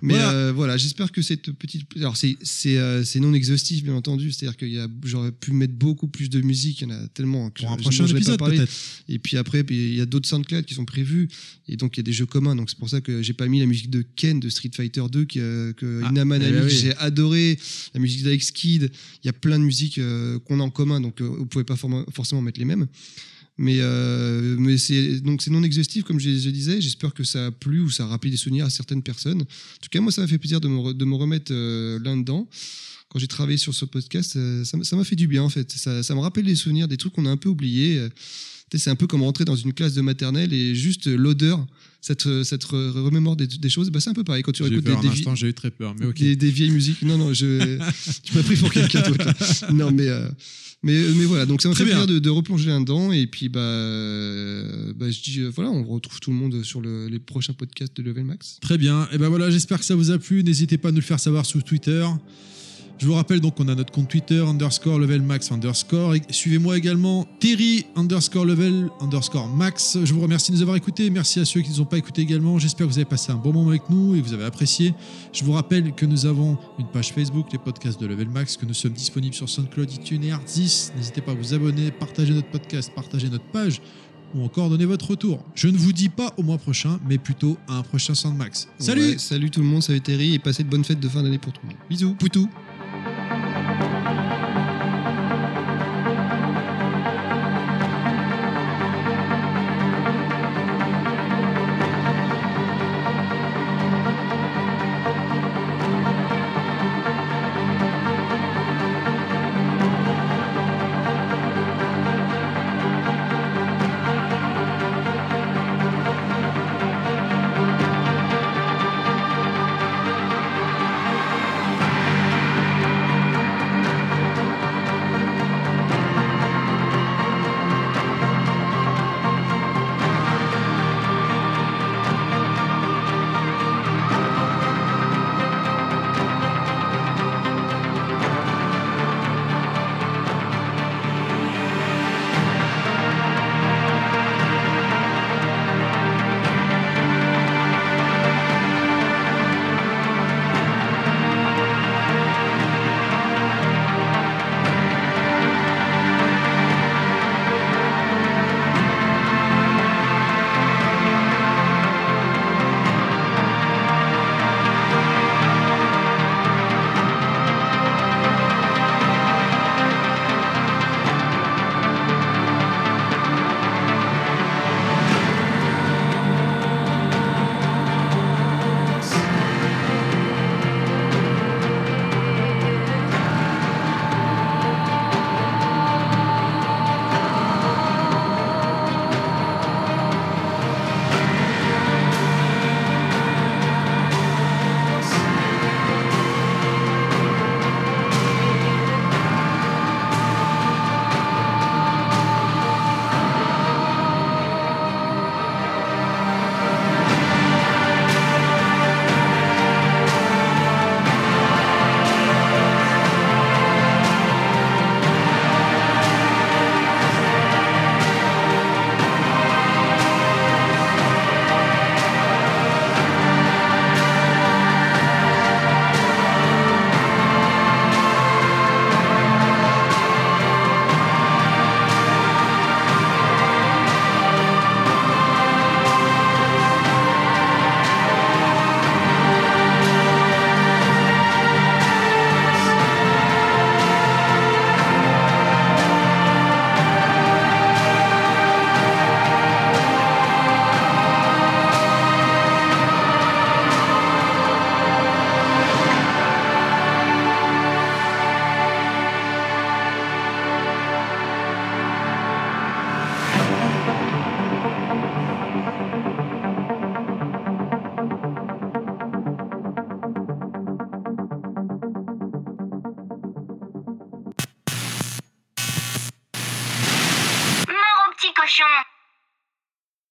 Mais Voilà. voilà j'espère que cette petite. Alors, c'est euh, non exhaustif, bien entendu. C'est-à-dire a, j'aurais pu mettre beaucoup plus de musique. Il y en a tellement que pour un prochain épisode peut-être. Et puis après, il y a d'autres SoundCloud qui sont prévus. Et donc, il y a des jeux communs. Donc, c'est pour ça que j'ai pas mis la musique de Ken de Street Fighter 2 qui, euh, que Ah, Inaman a eh mis, que oui. j'ai adoré. La musique d'Alex Kidd. Il y a plein de musiques euh, qu'on a en commun. Donc, euh, vous pouvez pas forcément mettre les mêmes. Mais, euh, mais c'est non exhaustif comme je, disais. J'espère que ça a plu ou ça a rappelé des souvenirs à certaines personnes. En tout cas, moi, ça m'a fait plaisir de me, de me remettre euh, là-dedans. Quand j'ai travaillé sur ce podcast, euh, ça m'a- fait du bien en fait. Ça, ça me rappelle des souvenirs, des trucs qu'on a un peu oubliés. C'est un peu comme rentrer dans une classe de maternelle et juste l'odeur, ça te, ça te re- remémore des, des choses. Bah, c'est un peu pareil quand tu écoutes des, des, instant, j'ai eu très peur, mais des, des vieilles musiques. Non, non, je, tu m'as pris pour quelqu'un d'autre. Non, mais, euh, mais, mais voilà, donc ça m'a Très fait bien. plaisir de, de replonger là-dedans. Et puis, bah, euh, bah, je dis, euh, voilà, on retrouve tout le monde sur le- les prochains podcasts de Level Max. Très bien. Et ben voilà, j'espère que ça vous a plu. N'hésitez pas à nous le faire savoir sur Twitter. Je vous rappelle donc qu'on a notre compte Twitter underscore level max underscore. Suivez-moi également Terry underscore level underscore max. Je vous remercie de nous avoir écoutés. Merci à ceux qui ne nous ont pas écoutés également. J'espère que vous avez passé un bon moment avec nous et que vous avez apprécié. Je vous rappelle que nous avons une page Facebook, les podcasts de Level Max, que nous sommes disponibles sur SoundCloud, iTunes et Artis. N'hésitez pas à vous abonner, partager notre podcast, partager notre page ou encore donner votre retour. Je ne vous dis pas au mois prochain, mais plutôt à un prochain Soundmax. Salut Ouais, salut tout le monde, salut Terry, et passez de bonnes fêtes de fin d'année pour tout le monde. Bisous, poutou